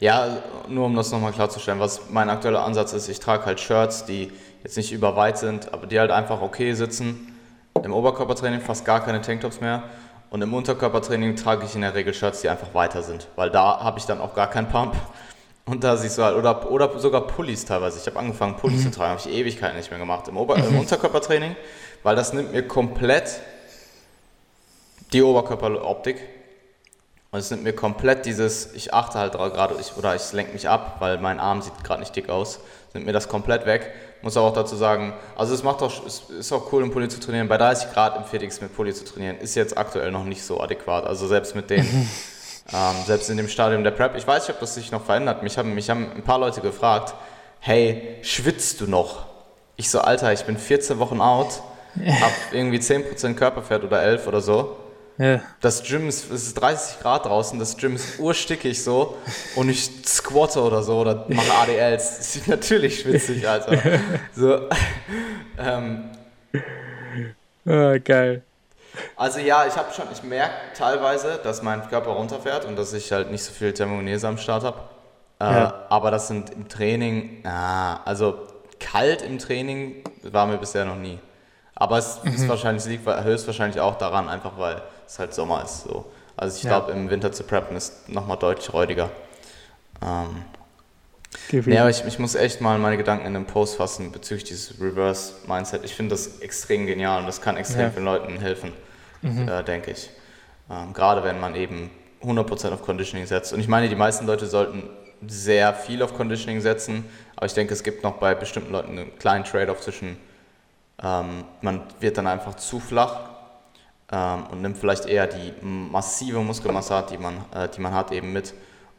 ja, nur um das nochmal klarzustellen, was mein aktueller Ansatz ist, ich trage halt Shirts, die jetzt nicht überweit sind, aber die halt einfach okay sitzen. Im Oberkörpertraining fast gar keine Tanktops mehr. Und im Unterkörpertraining trage ich in der Regel Shirts, die einfach weiter sind, weil da habe ich dann auch gar keinen Pump. Und da siehst du halt, oder, oder sogar Pullis teilweise. Ich habe angefangen, Pullis mhm. zu tragen, habe ich Ewigkeiten nicht mehr gemacht. Im, Ober mhm. im Unterkörpertraining, weil das nimmt mir komplett die Oberkörperoptik. Und es nimmt mir komplett dieses, ich achte halt gerade, oder ich lenke mich ab, weil mein Arm sieht gerade nicht dick aus. Es nimmt mir das komplett weg. Muss aber auch dazu sagen, also es macht auch, es ist auch cool, im Pulli zu trainieren. Bei 30 Grad im FedEx mit Pulli zu trainieren, ist jetzt aktuell noch nicht so adäquat. Also selbst mit den Ähm, selbst in dem Stadium der Prep. Ich weiß nicht, ob das sich noch verändert. Mich haben, mich haben ein paar Leute gefragt, hey, schwitzt du noch? Ich so, Alter, ich bin 14 Wochen out, hab irgendwie 10% Körperfett oder 11 oder so. Ja. Das Gym ist, es ist 30 Grad draußen, das Gym ist urstickig so und ich squatte oder so oder mache ADLs. Das ist natürlich schwitzig, Alter. So, ähm, oh, geil. Also ja, ich habe schon, ich merke teilweise, dass mein Körper runterfährt und dass ich halt nicht so viel Thermogenese am Start habe. Äh, ja. Aber das sind im Training, ah, also kalt im Training war mir bisher noch nie. Aber es mhm. ist wahrscheinlich, liegt höchstwahrscheinlich auch daran, einfach weil es halt Sommer ist. So. Also ich ja. glaube, im Winter zu preppen ist nochmal deutlich räudiger. Ähm, Nee, aber ich, ich muss echt mal meine Gedanken in den Post fassen bezüglich dieses Reverse Mindset. Ich finde das extrem genial und das kann extrem ja. vielen Leuten helfen mhm. äh, denke ich. Ähm, gerade wenn man eben 100% auf Conditioning setzt. Und ich meine, die meisten Leute sollten sehr viel auf Conditioning setzen, aber ich denke, es gibt noch bei bestimmten Leuten einen kleinen Trade-off zwischen, ähm, man wird dann einfach zu flach ähm, und nimmt vielleicht eher die massive Muskelmasse, die man, äh, die man hat, eben mit.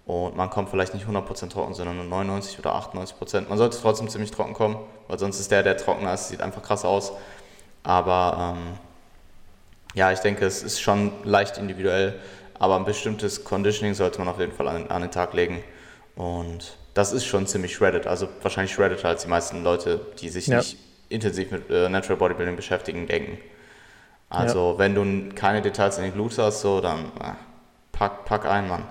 Und man kommt vielleicht nicht 100% trocken, sondern nur 99% oder 98%. Man sollte trotzdem ziemlich trocken kommen, weil sonst ist der, der trockener ist, sieht einfach krass aus. Aber ähm, ja, ich denke, es ist schon leicht individuell, aber ein bestimmtes Conditioning sollte man auf jeden Fall an, an den Tag legen. Und das ist schon ziemlich shredded, also wahrscheinlich shredded als die meisten Leute, die sich ja. nicht intensiv mit äh, Natural Bodybuilding beschäftigen, denken. Also ja. wenn du keine Details in den Glutes hast, so, dann äh, pack, pack ein, Mann.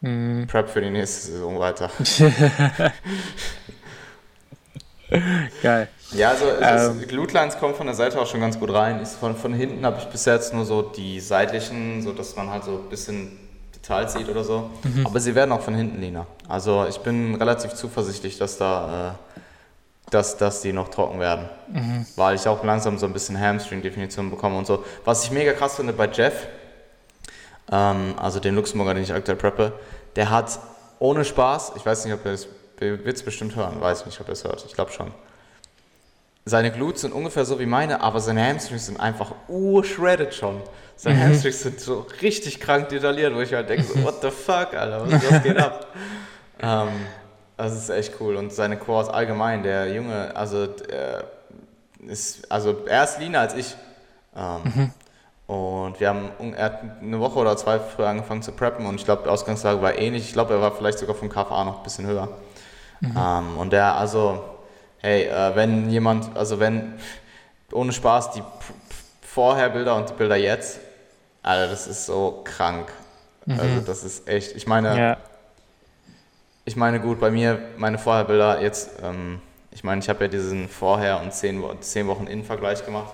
Mhm. Prep für die nächste Saison weiter. Geil. Ja, also ähm, Glute Lines kommen von der Seite auch schon ganz gut rein. Ich, von, von hinten habe ich bis jetzt nur so die seitlichen, so dass man halt so ein bisschen Details sieht oder so. Mhm. Aber sie werden auch von hinten leaner. Also ich bin relativ zuversichtlich, dass da äh, dass, dass die noch trocken werden. Mhm. Weil ich auch langsam so ein bisschen Hamstring-Definition bekomme und so. Was ich mega krass finde bei Jeff, ähm, also den Luxemburger, den ich aktuell preppe, der hat ohne Spaß, ich weiß nicht, ob er es wird es bestimmt hören, weiß nicht, ob er es hört, ich glaube schon seine Glutes sind ungefähr so wie meine, aber seine Hamstrings sind einfach urshredded schon. Seine mhm. Hamstrings sind so richtig krank detailliert, wo ich halt denke, so, what the fuck, Alter, was, was geht ab? ähm, das ist echt cool. Und seine Quads allgemein, der Junge, also, ist, also er ist leaner als ich. Ähm, mhm. Und wir haben, er hat eine Woche oder zwei früher angefangen zu preppen und ich glaube, die Ausgangslage war ähnlich. Ich glaube, er war vielleicht sogar vom KFA noch ein bisschen höher. Mhm. Ähm, und der, also, hey, äh, wenn jemand, also wenn, ohne Spaß, die Vorherbilder und die Bilder jetzt, Alter, das ist so krank. Mhm. Also das ist echt, ich meine, ja. ich meine gut, bei mir, meine Vorherbilder jetzt, ähm, ich meine, ich habe ja diesen Vorher- und zehn, zehn Wochen Innenvergleich gemacht.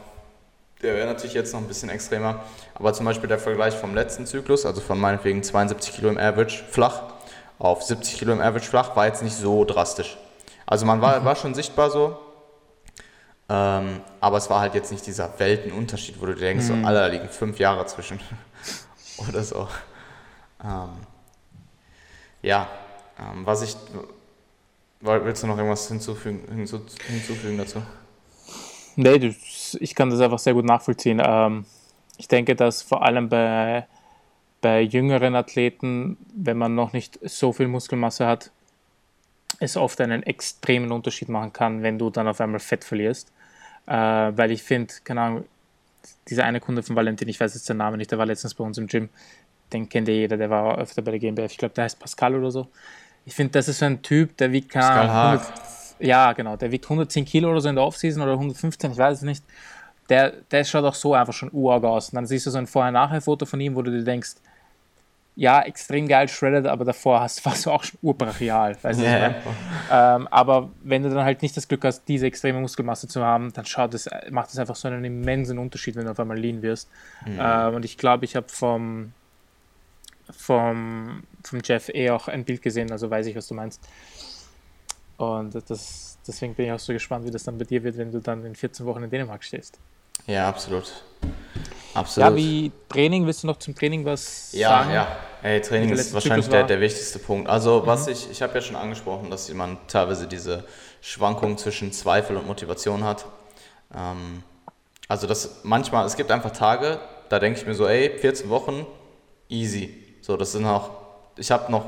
der wäre natürlich jetzt noch ein bisschen extremer. Aber zum Beispiel der Vergleich vom letzten Zyklus, also von meinetwegen 72 Kilo im Average flach auf 70 Kilo im Average flach, war jetzt nicht so drastisch. Also man war, war schon sichtbar so, ähm, aber es war halt jetzt nicht dieser Weltenunterschied, wo du denkst, mhm. so, alle, da liegen fünf Jahre zwischen oder so. Ähm, ja, ähm, was ich, willst du noch irgendwas hinzufügen, hinzufügen dazu? Nee, ich kann das einfach sehr gut nachvollziehen. Ähm, ich denke, dass vor allem bei, bei jüngeren Athleten, wenn man noch nicht so viel Muskelmasse hat, es oft einen extremen Unterschied machen kann, wenn du dann auf einmal Fett verlierst. Äh, weil ich finde, keine Ahnung, dieser eine Kunde von Valentin, ich weiß jetzt den Namen nicht, der war letztens bei uns im Gym, den kennt ja jeder, der war öfter bei der GmbF, ich glaube, der heißt Pascal oder so. Ich finde, das ist so ein Typ, der wiegt, keine Ahnung, ja, genau. Der wiegt 110 Kilo oder so in der Offseason oder 115, ich weiß es nicht. Der, der schaut auch so einfach schon urarg aus. Und dann siehst du so ein Vorher-Nachher-Foto von ihm, wo du dir denkst, ja, extrem geil shredded, aber davor hast, warst du auch schon urbrachial. Weißt yeah. ähm, aber wenn du dann halt nicht das Glück hast, diese extreme Muskelmasse zu haben, dann schaut es, macht es einfach so einen immensen Unterschied, wenn du auf einmal lean wirst. Mhm. Ähm, und ich glaube, ich habe vom, vom, vom Jeff eh auch ein Bild gesehen, also weiß ich, was du meinst. Und das, deswegen bin ich auch so gespannt, wie das dann bei dir wird, wenn du dann in 14 Wochen in Dänemark stehst. Ja, absolut. Absolut. Ja, wie Training, willst du noch zum Training was ja, sagen? Ja, ja. Hey, Training ist wahrscheinlich der, der wichtigste Punkt. Also, mhm. was ich, ich habe ja schon angesprochen, dass jemand teilweise diese Schwankung zwischen Zweifel und Motivation hat. Ähm, also, das manchmal, es gibt einfach Tage, da denke ich mir so, ey, 14 Wochen, easy. So, das sind auch, ich habe noch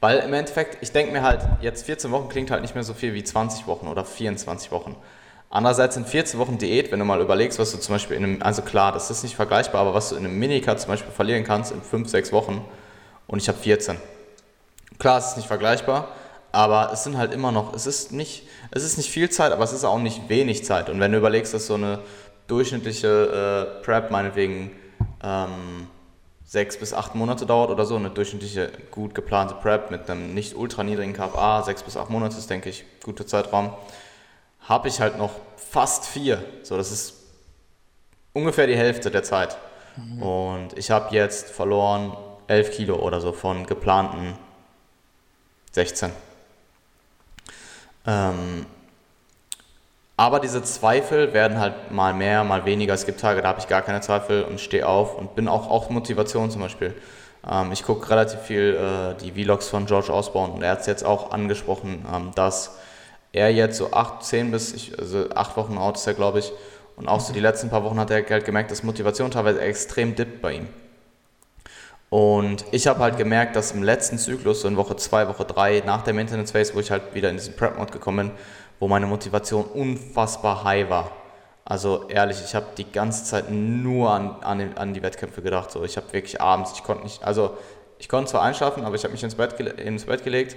weil im Endeffekt, ich denke mir halt, jetzt 14 Wochen klingt halt nicht mehr so viel wie 20 Wochen oder 24 Wochen. Andererseits sind 14 Wochen Diät, wenn du mal überlegst, was du zum Beispiel in einem, also klar, das ist nicht vergleichbar, aber was du in einem Minicut zum Beispiel verlieren kannst in 5, 6 Wochen und ich habe 14. Klar, es ist nicht vergleichbar, aber es sind halt immer noch, es ist nicht, es ist nicht viel Zeit, aber es ist auch nicht wenig Zeit. Und wenn du überlegst, dass so eine durchschnittliche äh, Prep meinetwegen ähm, sechs bis acht Monate dauert oder so, eine durchschnittliche gut geplante Prep mit einem nicht ultra niedrigen KFA, sechs bis acht Monate ist, denke ich, guter Zeitraum, habe ich halt noch fast vier. So, das ist ungefähr die Hälfte der Zeit. Mhm. Und ich habe jetzt verloren elf Kilo oder so von geplanten 16. Ähm, aber diese Zweifel werden halt mal mehr, mal weniger. Es gibt Tage, da habe ich gar keine Zweifel und stehe auf und bin auch, auch Motivation zum Beispiel. Ähm, ich gucke relativ viel äh, die Vlogs von George Osborne und er hat es jetzt auch angesprochen, ähm, dass er jetzt so acht, zehn bis, ich, also acht Wochen out ist er, glaube ich. Und auch so die letzten paar Wochen hat er halt gemerkt, dass Motivation teilweise extrem dippt bei ihm. Und ich habe halt gemerkt, dass im letzten Zyklus, so in Woche 2, Woche 3, nach der Maintenance Phase, wo ich halt wieder in diesen Prep-Mode gekommen bin, wo meine Motivation unfassbar high war. Also ehrlich, ich habe die ganze Zeit nur an, an, an die Wettkämpfe gedacht. So, ich habe wirklich abends, ich konnte nicht, also ich konnte zwar einschlafen, aber ich habe mich ins Bett, ins Bett gelegt,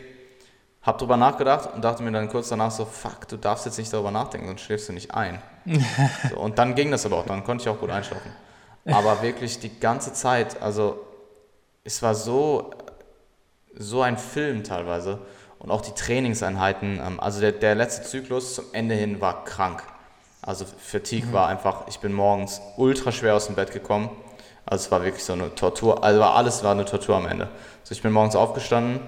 habe drüber nachgedacht und dachte mir dann kurz danach so, fuck, du darfst jetzt nicht darüber nachdenken, sonst schläfst du nicht ein. so, und dann ging das aber auch, dann konnte ich auch gut einschlafen. Aber wirklich die ganze Zeit, also es war so, so ein Film teilweise und auch die Trainingseinheiten. Ähm, also der, der letzte Zyklus zum Ende hin war krank. Also Fatigue mhm. war einfach, ich bin morgens ultra schwer aus dem Bett gekommen. Also es war wirklich so eine Tortur, also alles war eine Tortur am Ende. Also ich bin morgens aufgestanden,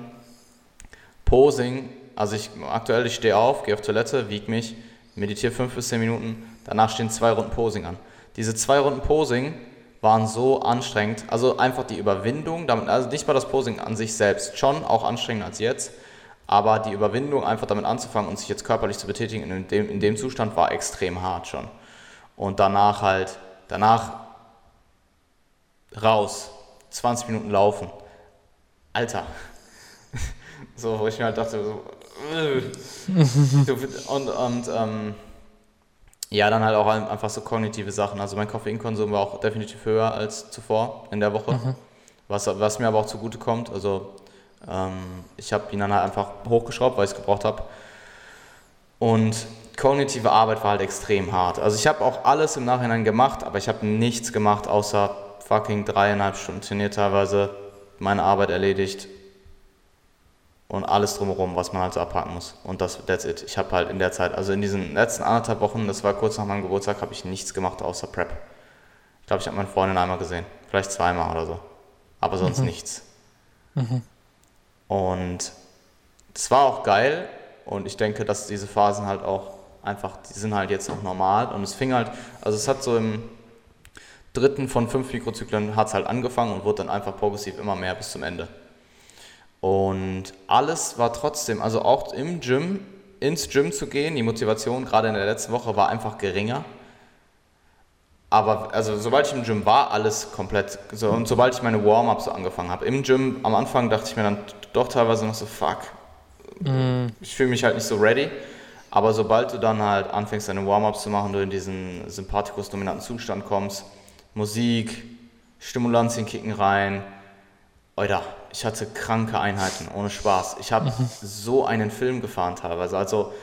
Posing, also ich aktuell, ich stehe auf, gehe auf Toilette, wiege mich, meditiere fünf bis zehn Minuten, danach stehen zwei Runden Posing an. Diese zwei Runden Posing waren so anstrengend, also einfach die Überwindung, damit, also nicht mal das Posing an sich selbst, schon auch anstrengender als jetzt, aber die Überwindung, einfach damit anzufangen und sich jetzt körperlich zu betätigen in dem, in dem Zustand, war extrem hart schon. Und danach halt, danach raus, 20 Minuten laufen. Alter. So, wo ich mir halt dachte, so, und, und ähm, ja, dann halt auch einfach so kognitive Sachen. Also mein Koffeinkonsum war auch definitiv höher als zuvor in der Woche, mhm. was, was mir aber auch zugute kommt. Also ähm, ich habe ihn dann halt einfach hochgeschraubt, weil ich es gebraucht habe. Und kognitive Arbeit war halt extrem hart. Also ich habe auch alles im Nachhinein gemacht, aber ich habe nichts gemacht, außer fucking dreieinhalb Stunden trainiert teilweise, meine Arbeit erledigt und alles drumherum, was man halt so abhaken muss. Und das, that's it. Ich habe halt in der Zeit, also in diesen letzten anderthalb Wochen, das war kurz nach meinem Geburtstag, habe ich nichts gemacht außer Prep. Ich glaube, ich habe meine Freundin einmal gesehen, vielleicht zweimal oder so, aber sonst mhm. nichts. Mhm. Und es war auch geil und ich denke, dass diese Phasen halt auch einfach, die sind halt jetzt auch normal und es fing halt, also es hat so im dritten von fünf Mikrozyklen hat es halt angefangen und wurde dann einfach progressiv immer mehr bis zum Ende. Und alles war trotzdem, also auch im Gym, ins Gym zu gehen, die Motivation gerade in der letzten Woche war einfach geringer. Aber also sobald ich im Gym war, alles komplett so und sobald ich meine Warm-ups so angefangen habe. Im Gym am Anfang dachte ich mir dann doch teilweise noch so, fuck, mm. ich fühle mich halt nicht so ready. Aber sobald du dann halt anfängst, deine Warm-ups zu machen, du in diesen sympathikus-dominanten Zustand kommst, Musik, Stimulantien kicken rein. Alter, ich hatte kranke Einheiten, ohne Spaß. Ich habe mhm. so einen Film gefahren teilweise. Also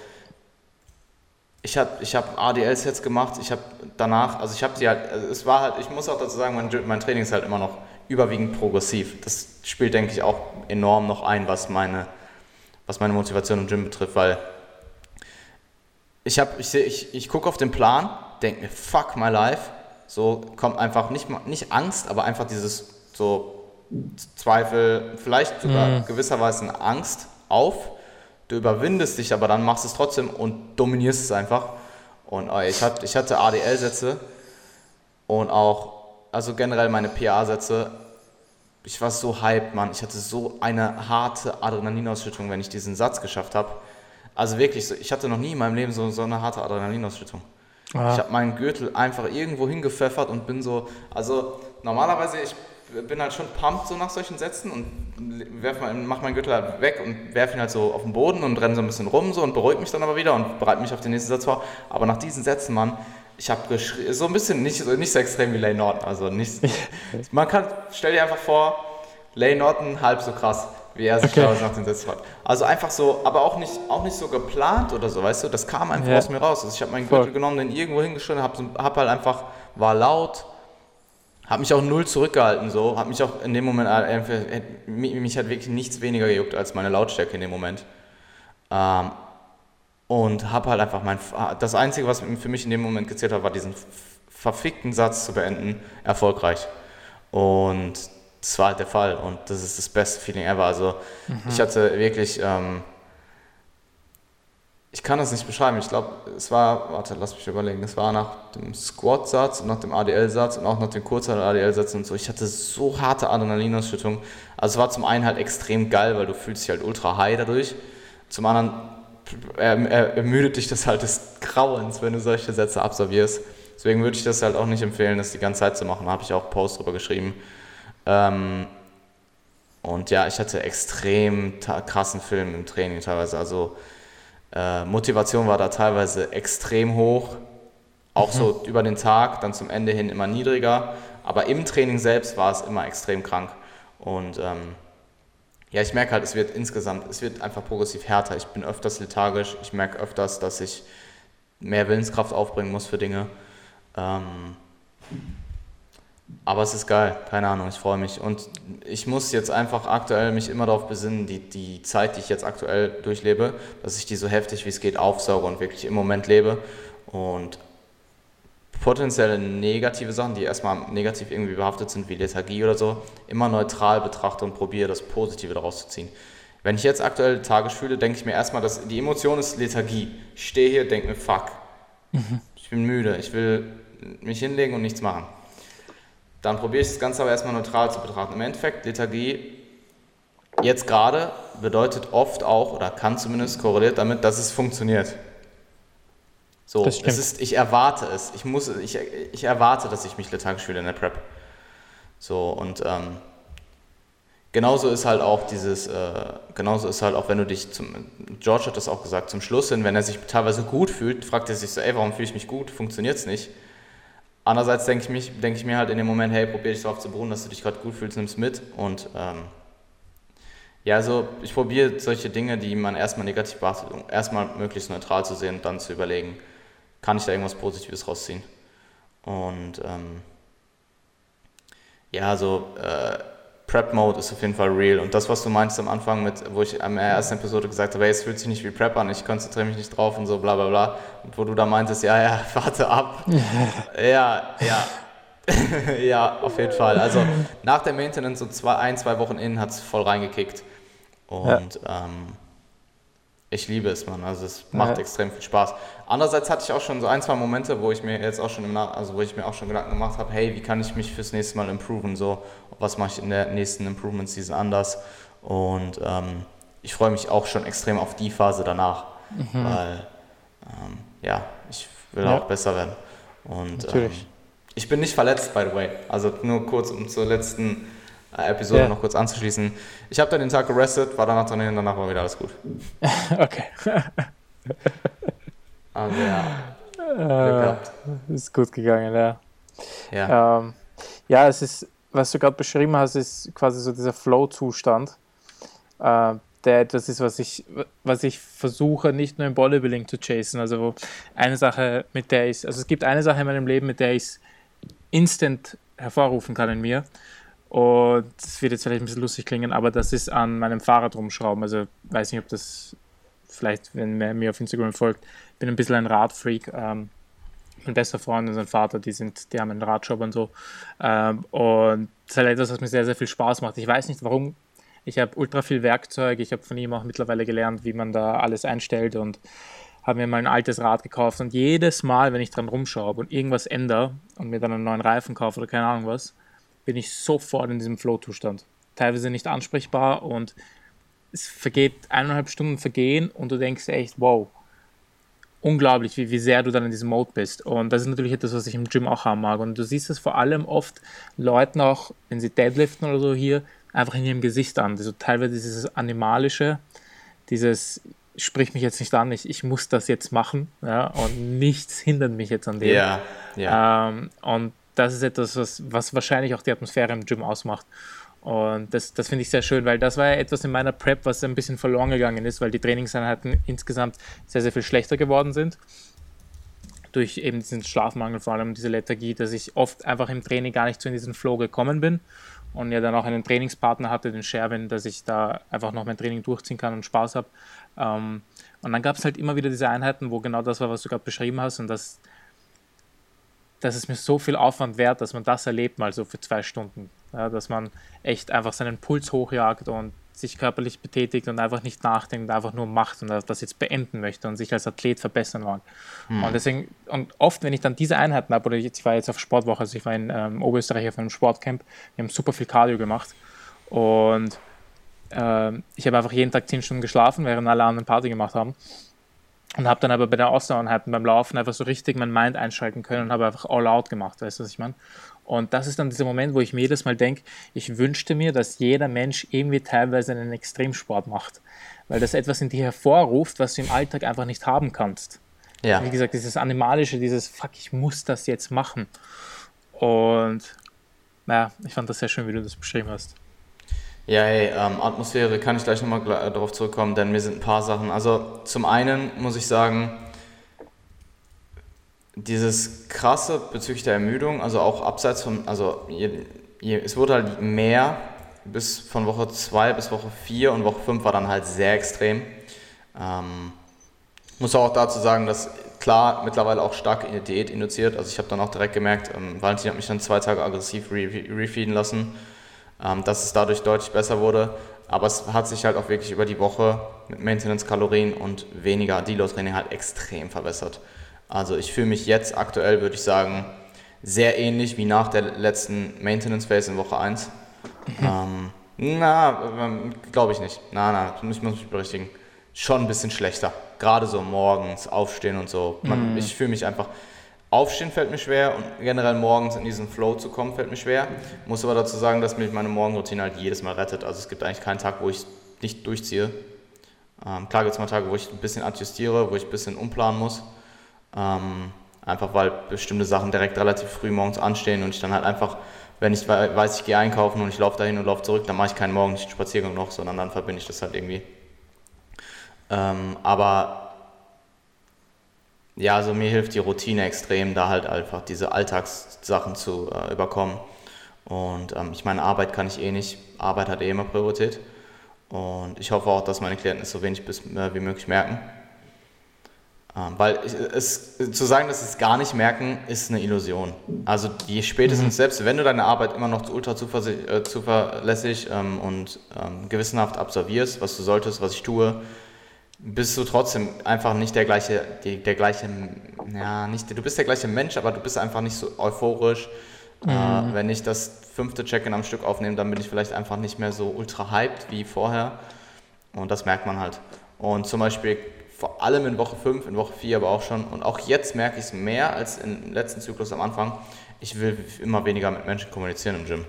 ich habe ich hab ADLs jetzt gemacht, ich habe danach, also ich habe sie halt, also es war halt, ich muss auch dazu sagen, mein, mein Training ist halt immer noch überwiegend progressiv. Das spielt, denke ich, auch enorm noch ein, was meine, was meine Motivation im Gym betrifft, weil ich, ich, ich, ich gucke auf den Plan, denke mir, fuck my life, so kommt einfach nicht, nicht Angst, aber einfach dieses so Zweifel, vielleicht sogar mhm. gewisserweise eine Angst auf. Du überwindest dich, aber dann machst du es trotzdem und dominierst es einfach. Und oh, ich, hatte, ich hatte ADL-Sätze und auch, also generell meine PA-Sätze. Ich war so hyped, Mann. Ich hatte so eine harte Adrenalinausschüttung, wenn ich diesen Satz geschafft habe. Also wirklich, so, ich hatte noch nie in meinem Leben so, so eine harte Adrenalinausschüttung. Ah. Ich habe meinen Gürtel einfach irgendwo hingepfeffert und bin so, also normalerweise, ich bin halt schon pumped so nach solchen Sätzen und werf mal, mach meinen Gürtel halt weg und werfe ihn halt so auf den Boden und renne so ein bisschen rum so und beruhige mich dann aber wieder und bereite mich auf den nächsten Satz vor. Aber nach diesen Sätzen, Mann, ich habe so ein bisschen nicht, nicht so extrem wie Lane Norton. Also nicht, man kann, stell dir einfach vor, Lane Norton halb so krass wie er sich okay. nach den Sätzen hat. Also einfach so, aber auch nicht, auch nicht so geplant oder so, weißt du, das kam einfach ja. aus mir raus. Also ich habe meinen Gürtel genommen, den irgendwo hingestellt, habe hab halt einfach, war laut, habe mich auch null zurückgehalten, so, habe mich auch in dem Moment, äh, mich hat wirklich nichts weniger gejuckt als meine Lautstärke in dem Moment. Ähm, und habe halt einfach mein, das Einzige, was für mich in dem Moment gezählt hat, war diesen verfickten Satz zu beenden, erfolgreich. Und das war halt der Fall und das ist das beste Feeling ever. Also mhm. ich hatte wirklich, ähm, ich kann das nicht beschreiben. Ich glaube, es war, warte, lass mich überlegen, es war nach dem Squat-Satz und nach dem ADL-Satz und auch nach dem kurzen ADL-Satz und so. Ich hatte so harte Adrenalinausschüttung. Also es war zum einen halt extrem geil, weil du fühlst dich halt ultra high dadurch. Zum anderen ermüdet dich das halt des Grauens, wenn du solche Sätze absolvierst. Deswegen würde ich das halt auch nicht empfehlen, das die ganze Zeit zu machen. Da habe ich auch Post drüber geschrieben. Ähm, und ja, ich hatte extrem krassen Film im Training teilweise. Also äh, Motivation war da teilweise extrem hoch, auch mhm. so über den Tag, dann zum Ende hin immer niedriger. Aber im Training selbst war es immer extrem krank. Und ähm, ja, ich merke halt, es wird insgesamt, es wird einfach progressiv härter. Ich bin öfters lethargisch, ich merke öfters, dass ich mehr Willenskraft aufbringen muss für Dinge. Ähm, aber es ist geil, keine Ahnung, ich freue mich. Und ich muss jetzt einfach aktuell mich immer darauf besinnen, die, die Zeit, die ich jetzt aktuell durchlebe, dass ich die so heftig wie es geht aufsauge und wirklich im Moment lebe. Und potenzielle negative Sachen, die erstmal negativ irgendwie behaftet sind, wie Lethargie oder so, immer neutral betrachte und probiere, das Positive daraus zu ziehen. Wenn ich jetzt aktuell lethargisch fühle, denke ich mir erstmal, dass die Emotion ist Lethargie. Ich stehe hier, denke mir, fuck, mhm. ich bin müde, ich will mich hinlegen und nichts machen. Dann probiere ich das Ganze aber erstmal neutral zu betrachten. Im Endeffekt, Lethargie jetzt gerade bedeutet oft auch, oder kann zumindest korreliert damit, dass es funktioniert. So, es ist, ich erwarte es. Ich, muss, ich, ich erwarte, dass ich mich lethargisch fühle in der Prep. So, und ähm, genauso ist halt auch dieses, äh, genauso ist halt auch, wenn du dich zum, George hat das auch gesagt, zum Schluss hin, wenn er sich teilweise gut fühlt, fragt er sich so, ey, warum fühle ich mich gut? Funktioniert es nicht? Andererseits denke ich, mich, ich mir halt in dem Moment, hey, probier dich darauf zu beruhen, dass du dich gerade gut fühlst, nimmst mit. Und ähm, ja, also ich probiere solche Dinge, die man erstmal negativ beachtet, erstmal möglichst neutral zu sehen und dann zu überlegen, kann ich da irgendwas Positives rausziehen. Und ähm, ja, also äh, Prep-Mode ist auf jeden Fall real. Und das, was du meinst am Anfang, mit, wo ich der ersten Episode gesagt habe, hey, es fühlt sich nicht wie Prep an, ich konzentriere mich nicht drauf und so, bla bla bla. Und wo du da meintest, ja, ja, warte ab. ja, ja. ja, auf jeden Fall. Also nach der Maintenance, so zwei, ein, zwei Wochen innen, hat es voll reingekickt. Und ja. ähm, ich liebe es, man. Also es macht ja. extrem viel Spaß. Andererseits hatte ich auch schon so ein, zwei Momente, wo ich mir jetzt auch schon im Nach also wo ich mir auch schon Gedanken gemacht habe, hey, wie kann ich mich fürs nächste Mal improven? So, was mache ich in der nächsten Improvement Season anders? Und ähm, ich freue mich auch schon extrem auf die Phase danach, mhm. weil ähm, ja, ich will ja. auch besser werden. Und ähm, ich bin nicht verletzt, by the way. Also nur kurz um zur letzten Episode ja. noch kurz anzuschließen. Ich habe dann den Tag gerestet, war danach und danach war wieder alles gut. okay. also ja. Äh, ist gut gegangen, ja. Ja, ähm, ja es ist, was du gerade beschrieben hast, ist quasi so dieser Flow-Zustand, äh, der etwas ist, was ich, was ich versuche, nicht nur im Bodybuilding zu chasen. Also eine Sache, mit der ich, also es gibt eine Sache in meinem Leben, mit der ich es instant hervorrufen kann in mir. Und das wird jetzt vielleicht ein bisschen lustig klingen, aber das ist an meinem Fahrrad rumschrauben. Also weiß nicht, ob das vielleicht, wenn man mir auf Instagram folgt, bin ein bisschen ein Radfreak. Ähm, mein bester Freund und sein Vater, die sind, die haben einen Radshop und so. Ähm, und das ist halt etwas, was mir sehr, sehr viel Spaß macht. Ich weiß nicht warum. Ich habe ultra viel Werkzeug. Ich habe von ihm auch mittlerweile gelernt, wie man da alles einstellt und habe mir mal ein altes Rad gekauft. Und jedes Mal, wenn ich dran rumschraube und irgendwas ändere und mir dann einen neuen Reifen kaufe oder keine Ahnung was, bin ich sofort in diesem Flow-Zustand. Teilweise nicht ansprechbar und es vergeht eineinhalb Stunden vergehen und du denkst echt, wow, unglaublich, wie, wie sehr du dann in diesem Mode bist. Und das ist natürlich etwas, was ich im Gym auch haben mag. Und du siehst es vor allem oft Leuten auch, wenn sie deadliften oder so hier, einfach in ihrem Gesicht an. Also teilweise dieses Animalische, dieses sprich mich jetzt nicht an, ich, ich muss das jetzt machen ja, und nichts hindert mich jetzt an dem. Ja, ja. Ähm, und das ist etwas, was, was wahrscheinlich auch die Atmosphäre im Gym ausmacht. Und das, das finde ich sehr schön, weil das war ja etwas in meiner Prep, was ein bisschen verloren gegangen ist, weil die Trainingseinheiten insgesamt sehr, sehr viel schlechter geworden sind. Durch eben diesen Schlafmangel, vor allem diese Lethargie, dass ich oft einfach im Training gar nicht so in diesen Flow gekommen bin und ja dann auch einen Trainingspartner hatte, den Sherwin, dass ich da einfach noch mein Training durchziehen kann und Spaß habe. Ähm, und dann gab es halt immer wieder diese Einheiten, wo genau das war, was du gerade beschrieben hast und das das ist mir so viel Aufwand wert, dass man das erlebt mal so für zwei Stunden. Ja, dass man echt einfach seinen Puls hochjagt und sich körperlich betätigt und einfach nicht nachdenkt, einfach nur macht und das jetzt beenden möchte und sich als Athlet verbessern mag. Mhm. Und deswegen, und oft, wenn ich dann diese Einheiten habe, oder ich war jetzt auf Sportwoche, also ich war in ähm, Oberösterreich auf einem Sportcamp, wir haben super viel Cardio gemacht und äh, ich habe einfach jeden Tag zehn Stunden geschlafen, während alle anderen Party gemacht haben und habe dann aber bei der Ausdauereinheiten beim Laufen einfach so richtig mein Mind einschalten können und habe einfach all out gemacht, weißt du, was ich meine? Und das ist dann dieser Moment, wo ich mir jedes Mal denke, ich wünschte mir, dass jeder Mensch irgendwie teilweise einen Extremsport macht, weil das etwas in dir hervorruft, was du im Alltag einfach nicht haben kannst. Ja. Wie gesagt, dieses Animalische, dieses Fuck, ich muss das jetzt machen. Und naja, ich fand das sehr schön, wie du das beschrieben hast. Ja, hey, ähm, Atmosphäre kann ich gleich nochmal äh, darauf zurückkommen, denn mir sind ein paar Sachen. Also zum einen muss ich sagen, dieses krasse bezüglich der Ermüdung, also auch abseits von, also je, je, es wurde halt mehr bis von Woche 2 bis Woche 4 und Woche 5 war dann halt sehr extrem. Ähm, muss auch dazu sagen, dass klar mittlerweile auch stark in der Diät induziert. Also ich habe dann auch direkt gemerkt, ähm, Valentin hat mich dann zwei Tage aggressiv re refeeden lassen dass es dadurch deutlich besser wurde. Aber es hat sich halt auch wirklich über die Woche mit Maintenance-Kalorien und weniger Deload-Training halt extrem verbessert. Also ich fühle mich jetzt aktuell, würde ich sagen, sehr ähnlich wie nach der letzten Maintenance-Phase in Woche 1. Mhm. Ähm, na, ähm, glaube ich nicht. Na, na, ich muss mich berichtigen. Schon ein bisschen schlechter. Gerade so morgens aufstehen und so. Man, mhm. Ich fühle mich einfach, Aufstehen fällt mir schwer und generell morgens in diesen Flow zu kommen fällt mir schwer. Muss aber dazu sagen, dass mich meine Morgenroutine halt jedes Mal rettet. Also es gibt eigentlich keinen Tag, wo ich nicht durchziehe. Ähm, klar gibt es mal Tage, wo ich ein bisschen adjustiere, wo ich ein bisschen umplanen muss. Ähm, einfach weil bestimmte Sachen direkt relativ früh morgens anstehen und ich dann halt einfach, wenn ich weiß, ich gehe einkaufen und ich laufe dahin und laufe zurück, dann mache ich keinen morgendlichen Spaziergang noch, sondern dann verbinde ich das halt irgendwie. Ähm, aber ja, also mir hilft die Routine extrem, da halt einfach diese Alltagssachen zu äh, überkommen. Und ähm, ich meine, Arbeit kann ich eh nicht. Arbeit hat eh immer Priorität. Und ich hoffe auch, dass meine Klienten es so wenig bis, äh, wie möglich merken. Ähm, weil es, zu sagen, dass sie es gar nicht merken, ist eine Illusion. Also die spätestens mhm. selbst, wenn du deine Arbeit immer noch ultra äh, zuverlässig ähm, und ähm, gewissenhaft absolvierst, was du solltest, was ich tue, bist du trotzdem einfach nicht der gleiche, die, der gleiche, ja, nicht, du bist der gleiche Mensch, aber du bist einfach nicht so euphorisch. Äh, mhm. Äh, wenn ich das fünfte Check-in am Stück aufnehme, dann bin ich vielleicht einfach nicht mehr so ultra hyped wie vorher. Und das merkt man halt. Und zum Beispiel vor allem in Woche 5, in Woche 4 aber auch schon. Und auch jetzt merke ich es mehr als im letzten Zyklus am Anfang. Ich will immer weniger mit Menschen kommunizieren im Gym.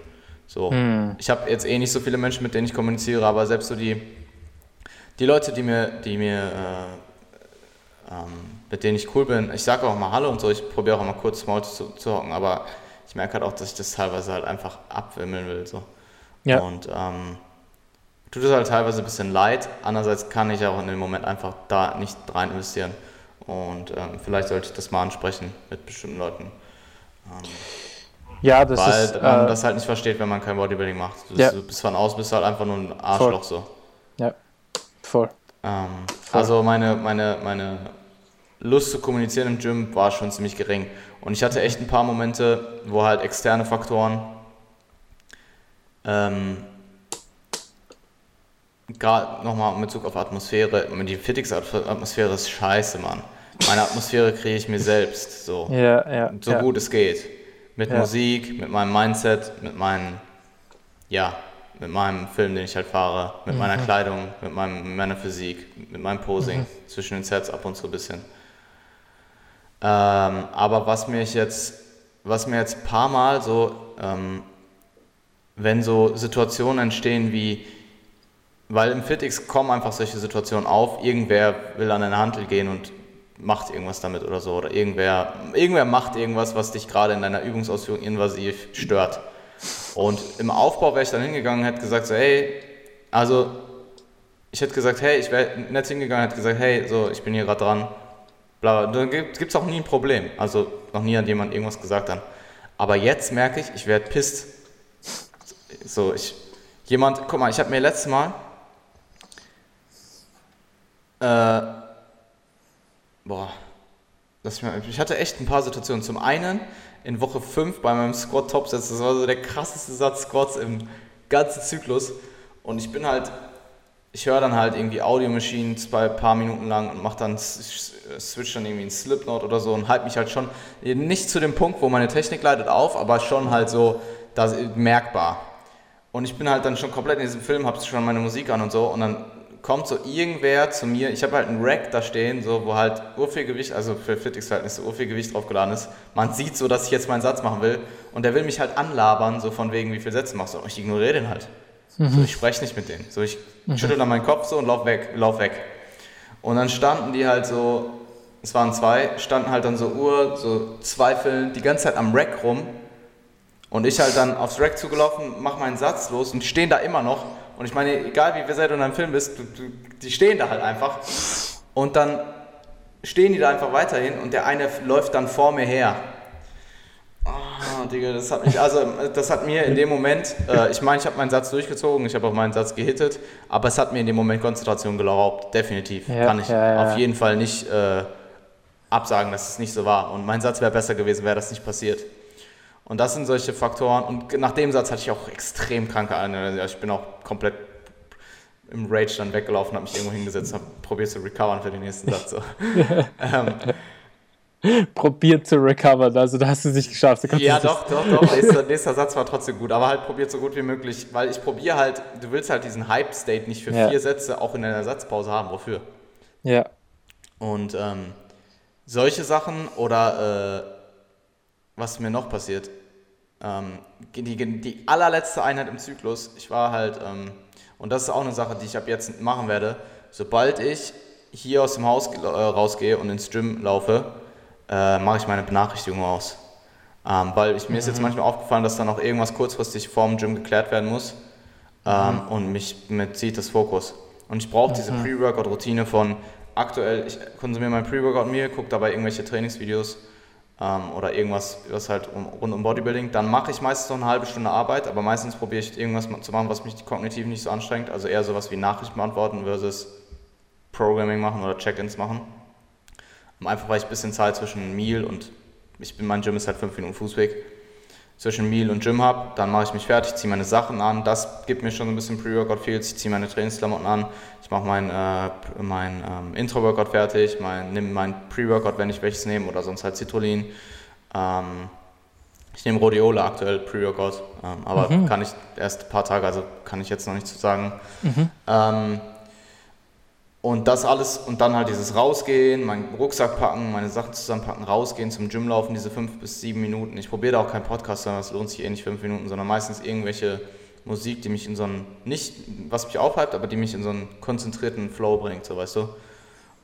So. Hm. Ich habe jetzt eh nicht so viele Menschen, mit denen ich kommuniziere, aber selbst so die, die Leute, die mir, die mir äh, ähm, mit denen ich cool bin, ich sage auch mal Hallo und so, ich probiere auch mal kurz Small zu, zu hocken, aber ich merke halt auch, dass ich das teilweise halt einfach abwimmeln will. So. Ja. Und ähm, tut es halt teilweise ein bisschen leid. Andererseits kann ich auch in dem Moment einfach da nicht rein investieren. Und ähm, vielleicht sollte ich das mal ansprechen mit bestimmten Leuten. Ähm, ja, das weil ist. Weil man äh, das halt nicht versteht, wenn man kein Bodybuilding macht. Du, ja. du bist von aus, bist halt einfach nur ein Arschloch voll. so. Voll. Ähm, voll. Also meine, meine, meine Lust zu kommunizieren im Gym war schon ziemlich gering. Und ich hatte echt ein paar Momente, wo halt externe Faktoren ähm, gerade nochmal in Bezug auf Atmosphäre, die Fitix-Atmosphäre ist scheiße, Mann. Meine Atmosphäre kriege ich mir selbst so. Ja, ja, so ja. gut es geht. Mit. Musik, mit meinem Mindset, mit meinen, ja, mit meinem Film, den ich halt fahre, mit mhm. meiner Kleidung, mit, meinem, mit meiner Physik, mit meinem Posing, mhm. zwischen den Sets ab und zu ein bisschen. Ähm, aber was mir jetzt, was mir jetzt ein paar Mal so, ähm, wenn so Situationen entstehen wie, weil im FitX kommen einfach solche Situationen auf. Irgendwer will an eine Handel gehen und macht irgendwas damit oder so. Oder irgendwer, irgendwer macht irgendwas, was dich gerade in deiner Übungsausführung invasiv stört. Und im Aufbau wäre ich dann hingegangen und hätte gesagt, so, hey, also ich hätte gesagt, hey, ich wäre nett hingegangen und hätte gesagt, hey, so, ich bin hier gerade dran. Bla, da gibt es auch nie ein Problem. Also noch nie hat jemand irgendwas gesagt dann. Aber jetzt merke ich, ich werde pisst. So, ich, jemand, guck mal, ich habe mir letztes Mal, äh, boah, ich, mal, ich hatte echt ein paar Situationen. Zum einen in Woche 5 bei meinem Squat Topsatz, das war so der krasseste Satz Squats im ganzen Zyklus. Und ich bin halt, ich höre dann halt irgendwie Audio Machines bei ein paar Minuten lang und mache dann, switch dann irgendwie in Slipknot oder so und halte mich halt schon nicht zu dem Punkt, wo meine Technik leidet auf, aber schon halt so das, merkbar. Und ich bin halt dann schon komplett in diesem Film, habe schon meine Musik an und so und dann kommt so irgendwer zu mir, ich habe halt einen Rack da stehen, so, wo halt urviel Gewicht, also für Fitix-Verhältnisse urviel Gewicht draufgeladen ist. Man sieht so, dass ich jetzt meinen Satz machen will und der will mich halt anlabern, so von wegen, wie viele Sätze machst du. Und ich ignoriere den halt. Mhm. So, ich spreche nicht mit denen. So, ich mhm. schüttel dann meinen Kopf so und lauf weg, lauf weg. Und dann standen die halt so, es waren zwei, standen halt dann so Uhr, so zweifelnd, die ganze Zeit am Rack rum. Und ich halt dann aufs Rack zugelaufen, mach meinen Satz los und stehen da immer noch und ich meine, egal wie wer du in einem Film bist, du, du, die stehen da halt einfach. Und dann stehen die da einfach weiterhin und der eine läuft dann vor mir her. Oh, Digga, das hat mich, also das hat mir in dem Moment, äh, ich meine, ich habe meinen Satz durchgezogen, ich habe auch meinen Satz gehittet, aber es hat mir in dem Moment Konzentration geraubt, definitiv. Ja, Kann ich ja, ja. auf jeden Fall nicht äh, absagen, dass es nicht so war. Und mein Satz wäre besser gewesen, wäre das nicht passiert. Und das sind solche Faktoren. Und nach dem Satz hatte ich auch extrem kranke Anämnesie. Ich bin auch komplett im Rage dann weggelaufen, habe mich irgendwo hingesetzt, habe probiert zu recovern für den nächsten Satz. So. ähm, probiert zu recovern, also da hast du es nicht geschafft. Ja, doch, doch, doch. Nächster, nächster, Satz war trotzdem gut, aber halt probiert so gut wie möglich, weil ich probiere halt, du willst halt diesen Hype-State nicht für ja. vier Sätze auch in einer Satzpause haben. Wofür? Ja. Und ähm, solche Sachen oder äh, was mir noch passiert, ähm, die, die allerletzte Einheit im Zyklus, ich war halt, ähm, und das ist auch eine Sache, die ich ab jetzt machen werde, sobald ich hier aus dem Haus äh, rausgehe und ins Gym laufe, äh, mache ich meine Benachrichtigung aus. Ähm, weil ich, mir ist jetzt mhm. manchmal aufgefallen, dass da noch irgendwas kurzfristig vorm Gym geklärt werden muss ähm, mhm. und mich mit zieht das Fokus. Und ich brauche diese. Pre-Workout-Routine von aktuell, ich konsumiere mein Pre-Workout-Meal, gucke dabei irgendwelche Trainingsvideos ähm, oder irgendwas, was halt um, rund um Bodybuilding, dann mache ich meistens noch eine halbe Stunde Arbeit, aber meistens probiere ich irgendwas zu machen, was mich kognitiv nicht so anstrengt. Also eher sowas wie Nachrichten beantworten versus Programming machen oder Check-ins machen. Einfach weil ich ein bisschen Zeit zwischen Meal und ich bin, mein Gym ist halt fünf Minuten Fußweg zwischen Meal und Gym habe, dann mache ich mich fertig, ziehe meine Sachen an, das gibt mir schon ein bisschen Pre-Workout-Feels, ich ziehe meine Trainingsklamotten an, ich mache mein, äh, mein ähm, Intro-Workout fertig, mein, nehme mein Pre-Workout, wenn ich welches nehme oder sonst halt Citrullin. Ähm, ich nehme Rhodiola aktuell Pre-Workout, ähm, aber mhm. kann ich erst ein paar Tage, also kann ich jetzt noch nicht zu sagen. Mhm. Und das alles und dann halt dieses Rausgehen, meinen Rucksack packen, meine Sachen zusammenpacken, rausgehen, zum Gym laufen, diese fünf bis sieben Minuten. Ich probiere da auch keinen Podcast, sondern es lohnt sich eh nicht fünf Minuten, sondern meistens irgendwelche Musik, die mich in so einen, nicht was mich aufhypt, aber die mich in so einen konzentrierten Flow bringt, so weißt du.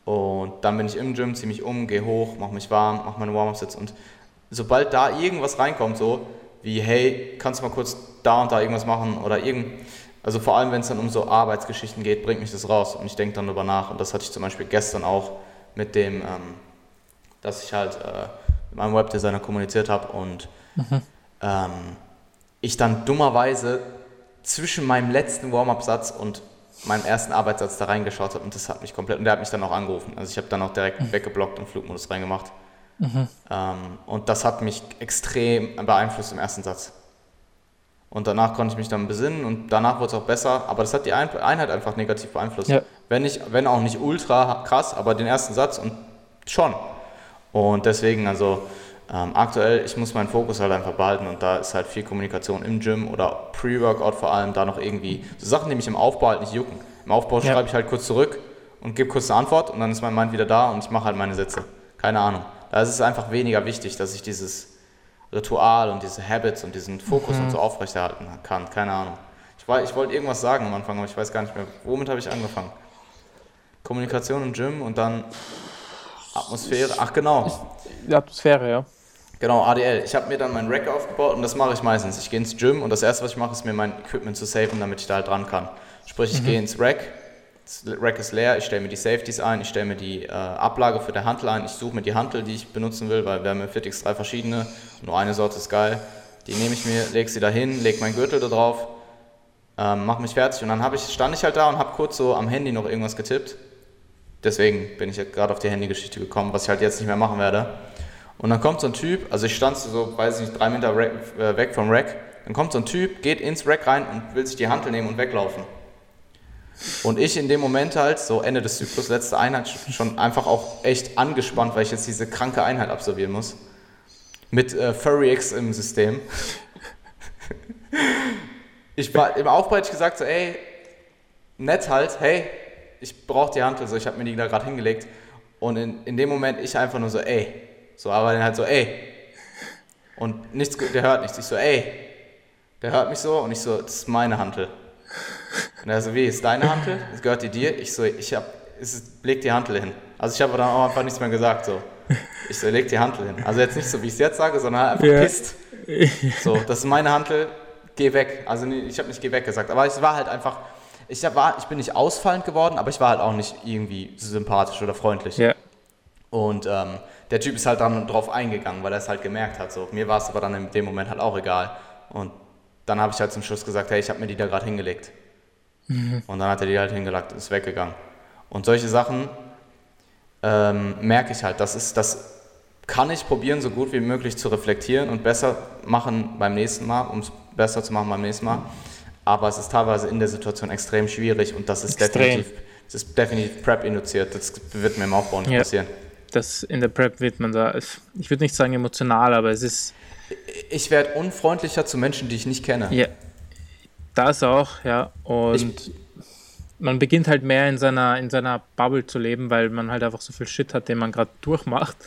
Und dann bin ich im Gym, ziehe mich um, gehe hoch, mache mich warm, mache meine Warm-Ups und sobald da irgendwas reinkommt, so wie, hey, kannst du mal kurz da und da irgendwas machen oder irgend also vor allem, wenn es dann um so Arbeitsgeschichten geht, bringt mich das raus und ich denke dann darüber nach. Und das hatte ich zum Beispiel gestern auch mit dem, ähm, dass ich halt äh, mit meinem Webdesigner kommuniziert habe und mhm. ähm, ich dann dummerweise zwischen meinem letzten Warm-up-Satz und meinem ersten Arbeitssatz da reingeschaut habe und das hat mich komplett, und der hat mich dann auch angerufen. Also ich habe dann auch direkt mhm. weggeblockt und Flugmodus reingemacht. Mhm. Ähm, und das hat mich extrem beeinflusst im ersten Satz. Und danach konnte ich mich dann besinnen und danach wurde es auch besser. Aber das hat die Einheit einfach negativ beeinflusst. Ja. Wenn, nicht, wenn auch nicht ultra krass, aber den ersten Satz und schon. Und deswegen, also ähm, aktuell, ich muss meinen Fokus halt einfach behalten und da ist halt viel Kommunikation im Gym oder Pre-Workout vor allem, da noch irgendwie so Sachen, die mich im Aufbau halt nicht jucken. Im Aufbau ja. schreibe ich halt kurz zurück und gebe kurz eine Antwort und dann ist mein Mind wieder da und ich mache halt meine Sätze. Keine Ahnung. Da ist es einfach weniger wichtig, dass ich dieses Ritual und diese Habits und diesen Fokus mhm. und so aufrechterhalten kann. Keine Ahnung. Ich, ich wollte irgendwas sagen am Anfang, aber ich weiß gar nicht mehr. Womit habe ich angefangen? Kommunikation im Gym und dann Atmosphäre. Ach genau. Die Atmosphäre, ja. Genau, ADL. Ich habe mir dann mein Rack aufgebaut und das mache ich meistens. Ich gehe ins Gym und das erste, was ich mache, ist mir mein Equipment zu safen, damit ich da halt dran kann. Sprich, ich mhm. gehe ins Rack, das Rack ist leer, ich stelle mir die Safeties ein, ich stelle mir die äh, Ablage für der Hantel ein, ich suche mir die Hantel, die ich benutzen will, weil wir haben Fitix drei verschiedene, nur eine Sorte ist geil. Die nehme ich mir, lege sie da hin, lege meinen Gürtel da drauf, ähm, mache mich fertig und dann ich, stand ich halt da und habe kurz so am Handy noch irgendwas getippt. Deswegen bin ich gerade auf die Handygeschichte gekommen, was ich halt jetzt nicht mehr machen werde. Und dann kommt so ein Typ, also ich stand so, weiß ich nicht, drei Meter äh, weg vom Rack, dann kommt so ein Typ, geht ins Rack rein und will sich die Hantel nehmen und weglaufen. Und ich in dem Moment halt, so Ende des Zyklus, letzte Einheit, schon einfach auch echt angespannt, weil ich jetzt diese kranke Einheit absolvieren muss. Mit äh, FurryX im System. ich war im Aufbau hätte ich gesagt, so, ey, nett halt, hey, ich brauche die Hand, also ich habe mir die da gerade hingelegt. Und in, in dem Moment ich einfach nur so, ey. So, aber dann halt so, ey. Und nichts, der hört nichts. Ich so, ey. Der hört mich so und ich so, das ist meine Hantel. Und er so, wie, ist deine Hantel? Das gehört die dir? Ich so, ich hab, es leg die Hantel hin. Also ich habe dann auch einfach nichts mehr gesagt, so. Ich so, leg die Hantel hin. Also jetzt nicht so, wie ich es jetzt sage, sondern halt einfach ja. pisst. So, das ist meine Hantel, geh weg. Also ich habe nicht geh weg gesagt, aber es war halt einfach, ich, war, ich bin nicht ausfallend geworden, aber ich war halt auch nicht irgendwie sympathisch oder freundlich. Ja. Und ähm, der Typ ist halt dann drauf eingegangen, weil er es halt gemerkt hat. So. Mir war es aber dann in dem Moment halt auch egal. Und dann habe ich halt zum Schluss gesagt, hey, ich habe mir die da gerade hingelegt. Mhm. Und dann hat er die halt hingelegt und ist weggegangen. Und solche Sachen ähm, merke ich halt, das, ist, das kann ich probieren, so gut wie möglich zu reflektieren und besser machen beim nächsten Mal, um es besser zu machen beim nächsten Mal. Aber es ist teilweise in der Situation extrem schwierig und das ist extrem. definitiv, das ist definitiv Prep-induziert. Das wird mir im Aufbau nicht ja. passieren. Das in der Prep wird man da, ich würde nicht sagen emotional, aber es ist ich werde unfreundlicher zu Menschen, die ich nicht kenne. Ja, das auch, ja. Und ich, man beginnt halt mehr in seiner, in seiner Bubble zu leben, weil man halt einfach so viel Shit hat, den man gerade durchmacht.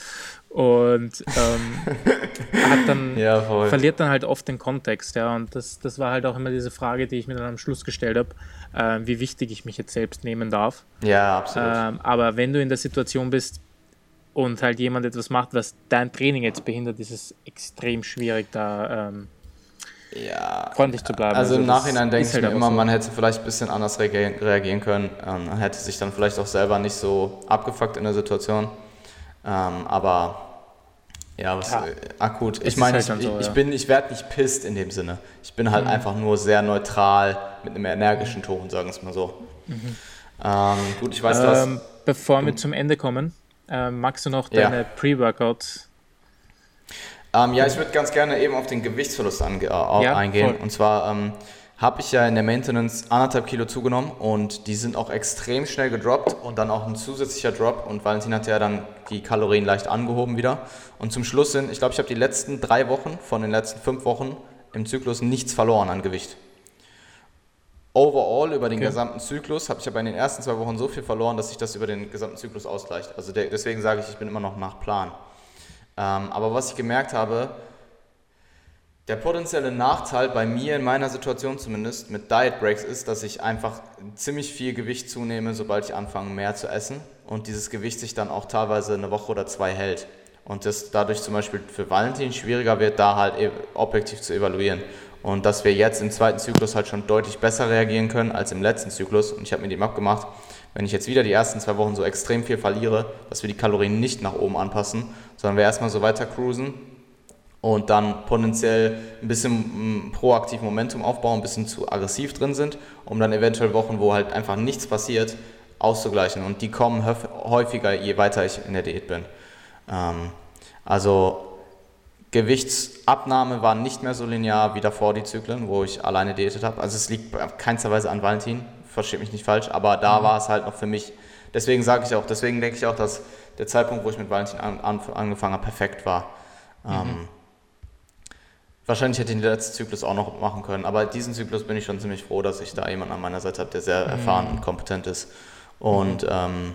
Und ähm, hat dann, ja, verliert dann halt oft den Kontext, ja. Und das, das war halt auch immer diese Frage, die ich mir dann am Schluss gestellt habe, äh, wie wichtig ich mich jetzt selbst nehmen darf. Ja, absolut. Ähm, aber wenn du in der Situation bist, und halt jemand etwas macht, was dein Training jetzt behindert, ist es extrem schwierig, da ähm, ja, freundlich zu bleiben. Also, also im Nachhinein denke ich halt mir immer, so. man hätte vielleicht ein bisschen anders reagieren können. Ähm, man hätte sich dann vielleicht auch selber nicht so abgefuckt in der Situation. Ähm, aber Ja, was, ja. Äh, akut. Ich meine, halt ich, so, ich, ja. bin, ich werde nicht pisst in dem Sinne. Ich bin halt mhm. einfach nur sehr neutral mit einem energischen Ton, sagen wir es mal so. Mhm. Ähm, gut, ich weiß ähm, das. Bevor wir zum Ende kommen, äh, magst du noch deine ja. Pre-Workouts? Ähm, ja, ich würde ganz gerne eben auf den Gewichtsverlust äh, eingehen. Voll. Und zwar ähm, habe ich ja in der Maintenance anderthalb Kilo zugenommen und die sind auch extrem schnell gedroppt und dann auch ein zusätzlicher Drop und Valentin hat ja dann die Kalorien leicht angehoben wieder. Und zum Schluss sind, ich glaube, ich habe die letzten drei Wochen von den letzten fünf Wochen im Zyklus nichts verloren an Gewicht. Overall über den okay. gesamten Zyklus habe ich aber in den ersten zwei Wochen so viel verloren, dass sich das über den gesamten Zyklus ausgleicht. Also der, deswegen sage ich, ich bin immer noch nach Plan. Ähm, aber was ich gemerkt habe, der potenzielle Nachteil bei mir in meiner Situation zumindest mit Diet Breaks ist, dass ich einfach ziemlich viel Gewicht zunehme, sobald ich anfange mehr zu essen und dieses Gewicht sich dann auch teilweise eine Woche oder zwei hält und das dadurch zum Beispiel für Valentin schwieriger wird, da halt e- objektiv zu evaluieren und dass wir jetzt im zweiten Zyklus halt schon deutlich besser reagieren können als im letzten Zyklus und ich habe mir dem abgemacht, wenn ich jetzt wieder die ersten zwei Wochen so extrem viel verliere, dass wir die Kalorien nicht nach oben anpassen, sondern wir erstmal so weiter cruisen und dann potenziell ein bisschen mm, proaktiv Momentum aufbauen, ein bisschen zu aggressiv drin sind, um dann eventuell Wochen, wo halt einfach nichts passiert, auszugleichen. Und die kommen häufiger, je weiter ich in der Diät bin. Ähm, also Gewichtsabnahme war nicht mehr so linear wie davor die Zyklen, wo ich alleine diätet habe. Also es liegt keinster Weise an Valentin, versteht mich nicht falsch, aber da mhm. war es halt noch für mich, deswegen sage ich auch, deswegen denke ich auch, dass der Zeitpunkt, wo ich mit Valentin an, an, angefangen habe, perfekt war. Mhm. Ähm, Wahrscheinlich hätte ich den letzten Zyklus auch noch machen können, aber diesen Zyklus bin ich schon ziemlich froh, dass ich da jemanden an meiner Seite habe, der sehr mhm. erfahren und kompetent ist. Und mhm. ähm,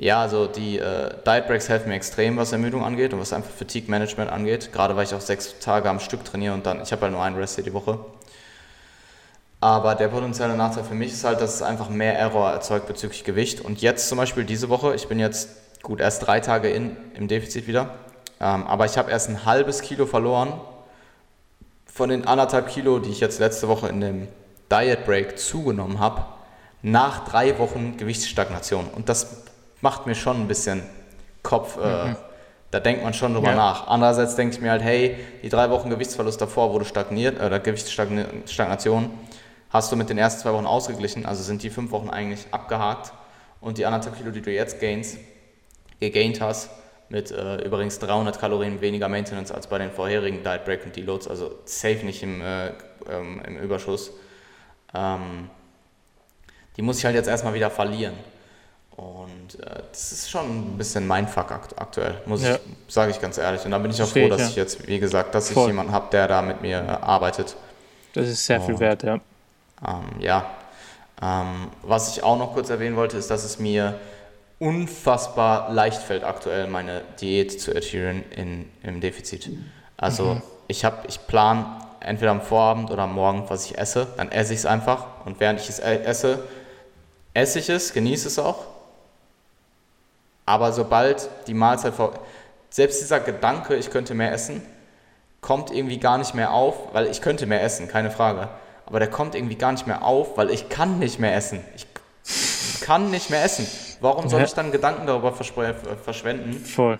ja, also die äh, Diet Breaks helfen mir extrem, was Ermüdung angeht und was einfach Fatigue Management angeht. Gerade weil ich auch sechs Tage am Stück trainiere und dann, ich habe halt nur einen Rest hier die Woche. Aber der potenzielle Nachteil für mich ist halt, dass es einfach mehr Error erzeugt bezüglich Gewicht. Und jetzt zum Beispiel diese Woche, ich bin jetzt gut erst drei Tage in, im Defizit wieder, ähm, aber ich habe erst ein halbes Kilo verloren von den anderthalb Kilo, die ich jetzt letzte Woche in dem Diet Break zugenommen habe, nach drei Wochen Gewichtsstagnation. Und das macht mir schon ein bisschen Kopf. Äh, mhm. da denkt man schon drüber ja. nach. Andererseits denke ich mir halt, hey, die drei Wochen Gewichtsverlust davor wurde stagniert, oder Gewichtsstagnation, hast du mit den ersten zwei Wochen ausgeglichen, also sind die fünf Wochen eigentlich abgehakt. Und die anderthalb Kilo, die du jetzt gainst, gegaint hast, mit äh, übrigens 300 Kalorien weniger Maintenance als bei den vorherigen Diet Break und Deloads, also safe nicht im, äh, ähm, im Überschuss. Ähm, die muss ich halt jetzt erstmal wieder verlieren. Und äh, das ist schon ein bisschen mein Fuck aktuell, muss ja. ich, sage ich ganz ehrlich. Und da bin ich auch froh, dass ja. ich jetzt, wie gesagt, dass Voll. ich jemanden habe, der da mit mir arbeitet. Das ist sehr viel wert, ja. Ähm, ja. Ähm, was ich auch noch kurz erwähnen wollte, ist, dass es mir unfassbar leicht fällt aktuell meine Diät zu adheren in, im Defizit. Also mhm. ich habe, ich plane entweder am Vorabend oder am Morgen, was ich esse, dann esse ich es einfach und während ich es e-, esse, esse ich es, genieße es auch. Aber sobald die Mahlzeit vor, selbst dieser Gedanke, ich könnte mehr essen, kommt irgendwie gar nicht mehr auf, weil ich könnte mehr essen, keine Frage. Aber der kommt irgendwie gar nicht mehr auf, weil ich kann nicht mehr essen. Ich kann nicht mehr essen. Warum soll ich dann Gedanken darüber verschwenden? Voll.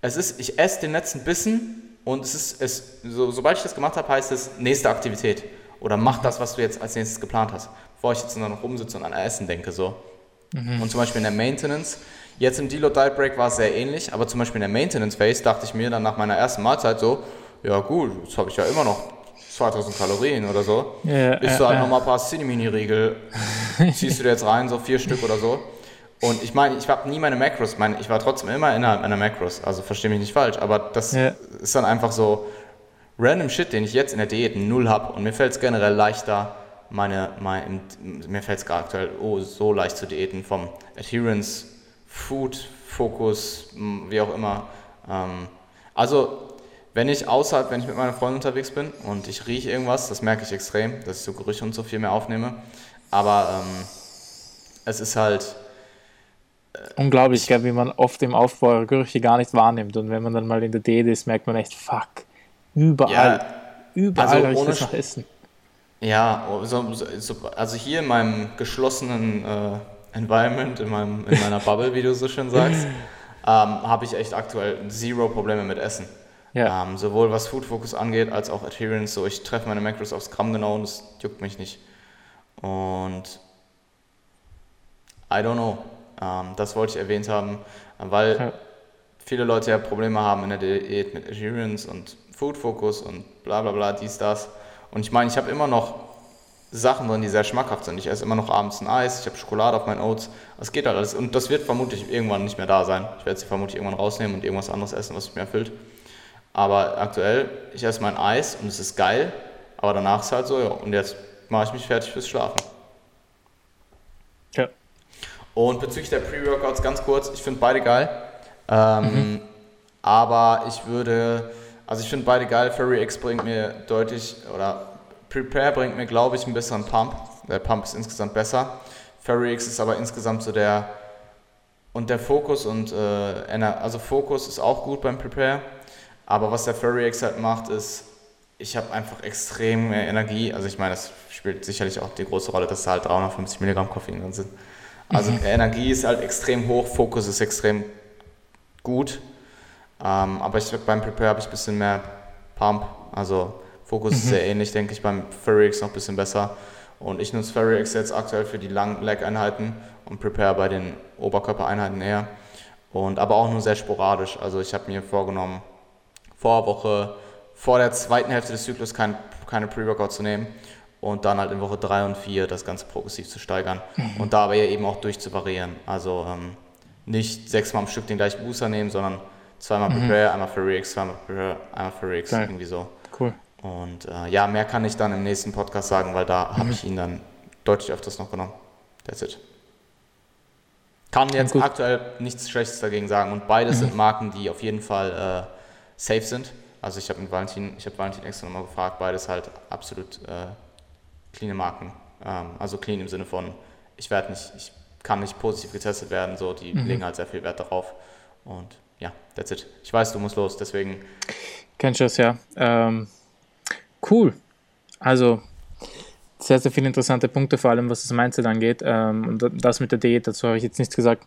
Es ist, ich esse den letzten Bissen und es ist, es, so, sobald ich das gemacht habe, heißt es nächste Aktivität. Oder mach das, was du jetzt als nächstes geplant hast. Bevor ich jetzt nur noch rumsitze und an Essen denke. So. Mhm. Und zum Beispiel in der Maintenance, jetzt im Deload Diet Break war es sehr ähnlich, aber zum Beispiel in der Maintenance Phase dachte ich mir dann nach meiner ersten Mahlzeit so, ja gut, jetzt habe ich ja immer noch 2000 Kalorien oder so. Ja, Isst du halt äh, nochmal ein paar Cinnamini-Riegel, ziehst du dir jetzt rein, so vier Stück oder so. Und ich meine, ich habe nie meine Macros, meine, ich war trotzdem immer innerhalb meiner Macros, also verstehe mich nicht falsch, aber das ja. ist dann einfach so random Shit, den ich jetzt in der Diät null habe und mir fällt es generell leichter, meine, meine mir fällt es gerade aktuell oh, so leicht zu diäten vom Adherence, Food, Fokus, wie auch immer. Ähm, also wenn ich außerhalb, wenn ich mit meiner Freundin unterwegs bin und ich rieche irgendwas, das merke ich extrem, dass ich so Gerüche und so viel mehr aufnehme. Aber ähm, es ist halt, Unglaublich, gell, wie man oft im Aufbau Gerüche gar nicht wahrnimmt. Und wenn man dann mal in der Diät ist, merkt man echt, fuck, überall, ja, überall also ich das Essen. Ja, so, so, also hier in meinem geschlossenen äh, Environment, in, meinem, in meiner Bubble, wie du so schön sagst, ähm, habe ich echt aktuell zero Probleme mit Essen. Ja. Ähm, sowohl was Food Focus angeht, als auch Adherence. So, ich treffe meine Macros aufs Gramm genau und das juckt mich nicht. Und I don't know. Ähm, das wollte ich erwähnt haben, weil ja. viele Leute ja Probleme haben in der Diät mit Adherence und Food Focus und bla bla bla, dies, das. Und ich meine, ich habe immer noch Sachen drin, die sehr schmackhaft sind. Ich esse immer noch abends ein Eis, ich habe Schokolade auf meinen Oats. Es geht halt alles. Und das wird vermutlich irgendwann nicht mehr da sein. Ich werde sie vermutlich irgendwann rausnehmen und irgendwas anderes essen, was mich mehr erfüllt. Aber aktuell, ich esse mein Eis und es ist geil. Aber danach ist es halt so, ja, und jetzt mache ich mich fertig fürs Schlafen. Ja. Und bezüglich der Pre-Workouts ganz kurz, ich finde beide geil. Ähm, mhm. Aber ich würde, also ich finde beide geil. Furry X bringt mir deutlich, oder Prepare bringt mir, glaube ich, einen besseren Pump. Der Pump ist insgesamt besser. Furry X ist aber insgesamt so der, und der Fokus und, äh, also Fokus ist auch gut beim Prepare. Aber was der Furry X halt macht, ist, ich habe einfach extrem mehr Energie. Also ich meine, das spielt sicherlich auch die große Rolle, dass da halt 350 Milligramm Koffein drin sind. Also mhm. Energie ist halt extrem hoch, Fokus ist extrem gut. Ähm, aber ich, beim Prepare habe ich ein bisschen mehr Pump. Also Fokus mhm. ist sehr ähnlich, denke ich, beim Ferrix noch ein bisschen besser. Und ich nutze Ferrix jetzt aktuell für die langen Leg-Einheiten und Prepare bei den Oberkörpereinheiten eher. Und aber auch nur sehr sporadisch. Also ich habe mir vorgenommen, vor Woche, vor der zweiten Hälfte des Zyklus kein, keine Pre-Workout zu nehmen und dann halt in Woche 3 und 4 das Ganze progressiv zu steigern mhm. und dabei eben auch durchzuvariieren. Also ähm, nicht sechsmal am Stück den gleichen Booster nehmen, sondern zweimal mhm. Prepare, einmal für Rex, zweimal Prepare, einmal für Rex, irgendwie so. Und äh, ja, mehr kann ich dann im nächsten Podcast sagen, weil da mhm. habe ich ihn dann deutlich öfters noch genommen. That's it. Kann jetzt aktuell nichts Schlechtes dagegen sagen und beides mhm. sind Marken, die auf jeden Fall äh, safe sind. Also ich habe mit Valentin, ich habe Valentin extra nochmal gefragt, beides halt absolut äh, cleane Marken. Ähm, also clean im Sinne von, ich werde nicht, ich kann nicht positiv getestet werden, so, die mhm. legen halt sehr viel Wert darauf. Und ja, that's it. Ich weiß, du musst los, deswegen. Kennst du das, ja. Ähm, cool. Also, sehr, sehr viele interessante Punkte, vor allem was das Mindset angeht. Ähm, und das mit der Diät, dazu habe ich jetzt nichts gesagt.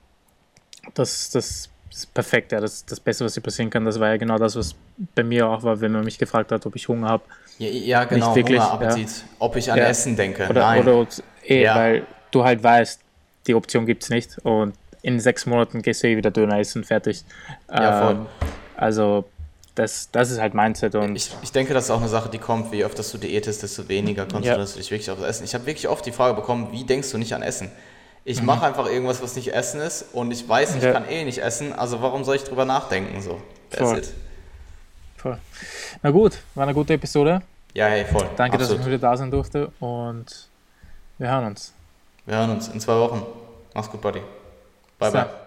Das, das ist perfekt, ja. Das, das Beste, was dir passieren kann, das war ja genau das, was bei mir auch war, wenn man mich gefragt hat, ob ich Hunger habe. Ja, ja, genau, Nicht wirklich, Hunger, Appetit. Ja. Ob ich an ja. Essen denke. Oder, Nein. Oder, eh, weil du halt weißt, die Option gibt es nicht und in sechs Monaten gehst du eh wieder Döner essen, fertig. Ja, voll. Ähm, also das, das ist halt Mindset. Und ich, ich denke, das ist auch eine Sache, die kommt, je öfter du diätest, desto weniger konzentrierst ja. du dich wirklich auf das Essen. Ich habe wirklich oft die Frage bekommen, wie denkst du nicht an Essen? Ich mhm. mache einfach irgendwas, was nicht Essen ist und ich weiß, ich ja. kann eh nicht essen, also warum soll ich drüber nachdenken? So, Voll. It. Voll. Na gut, war eine gute Episode. Ja, hey, voll. Danke, Absolut. dass ich wieder da sein durfte und wir hören uns. Wir hören uns in zwei Wochen. Mach's gut, Buddy. Bye, so. bye.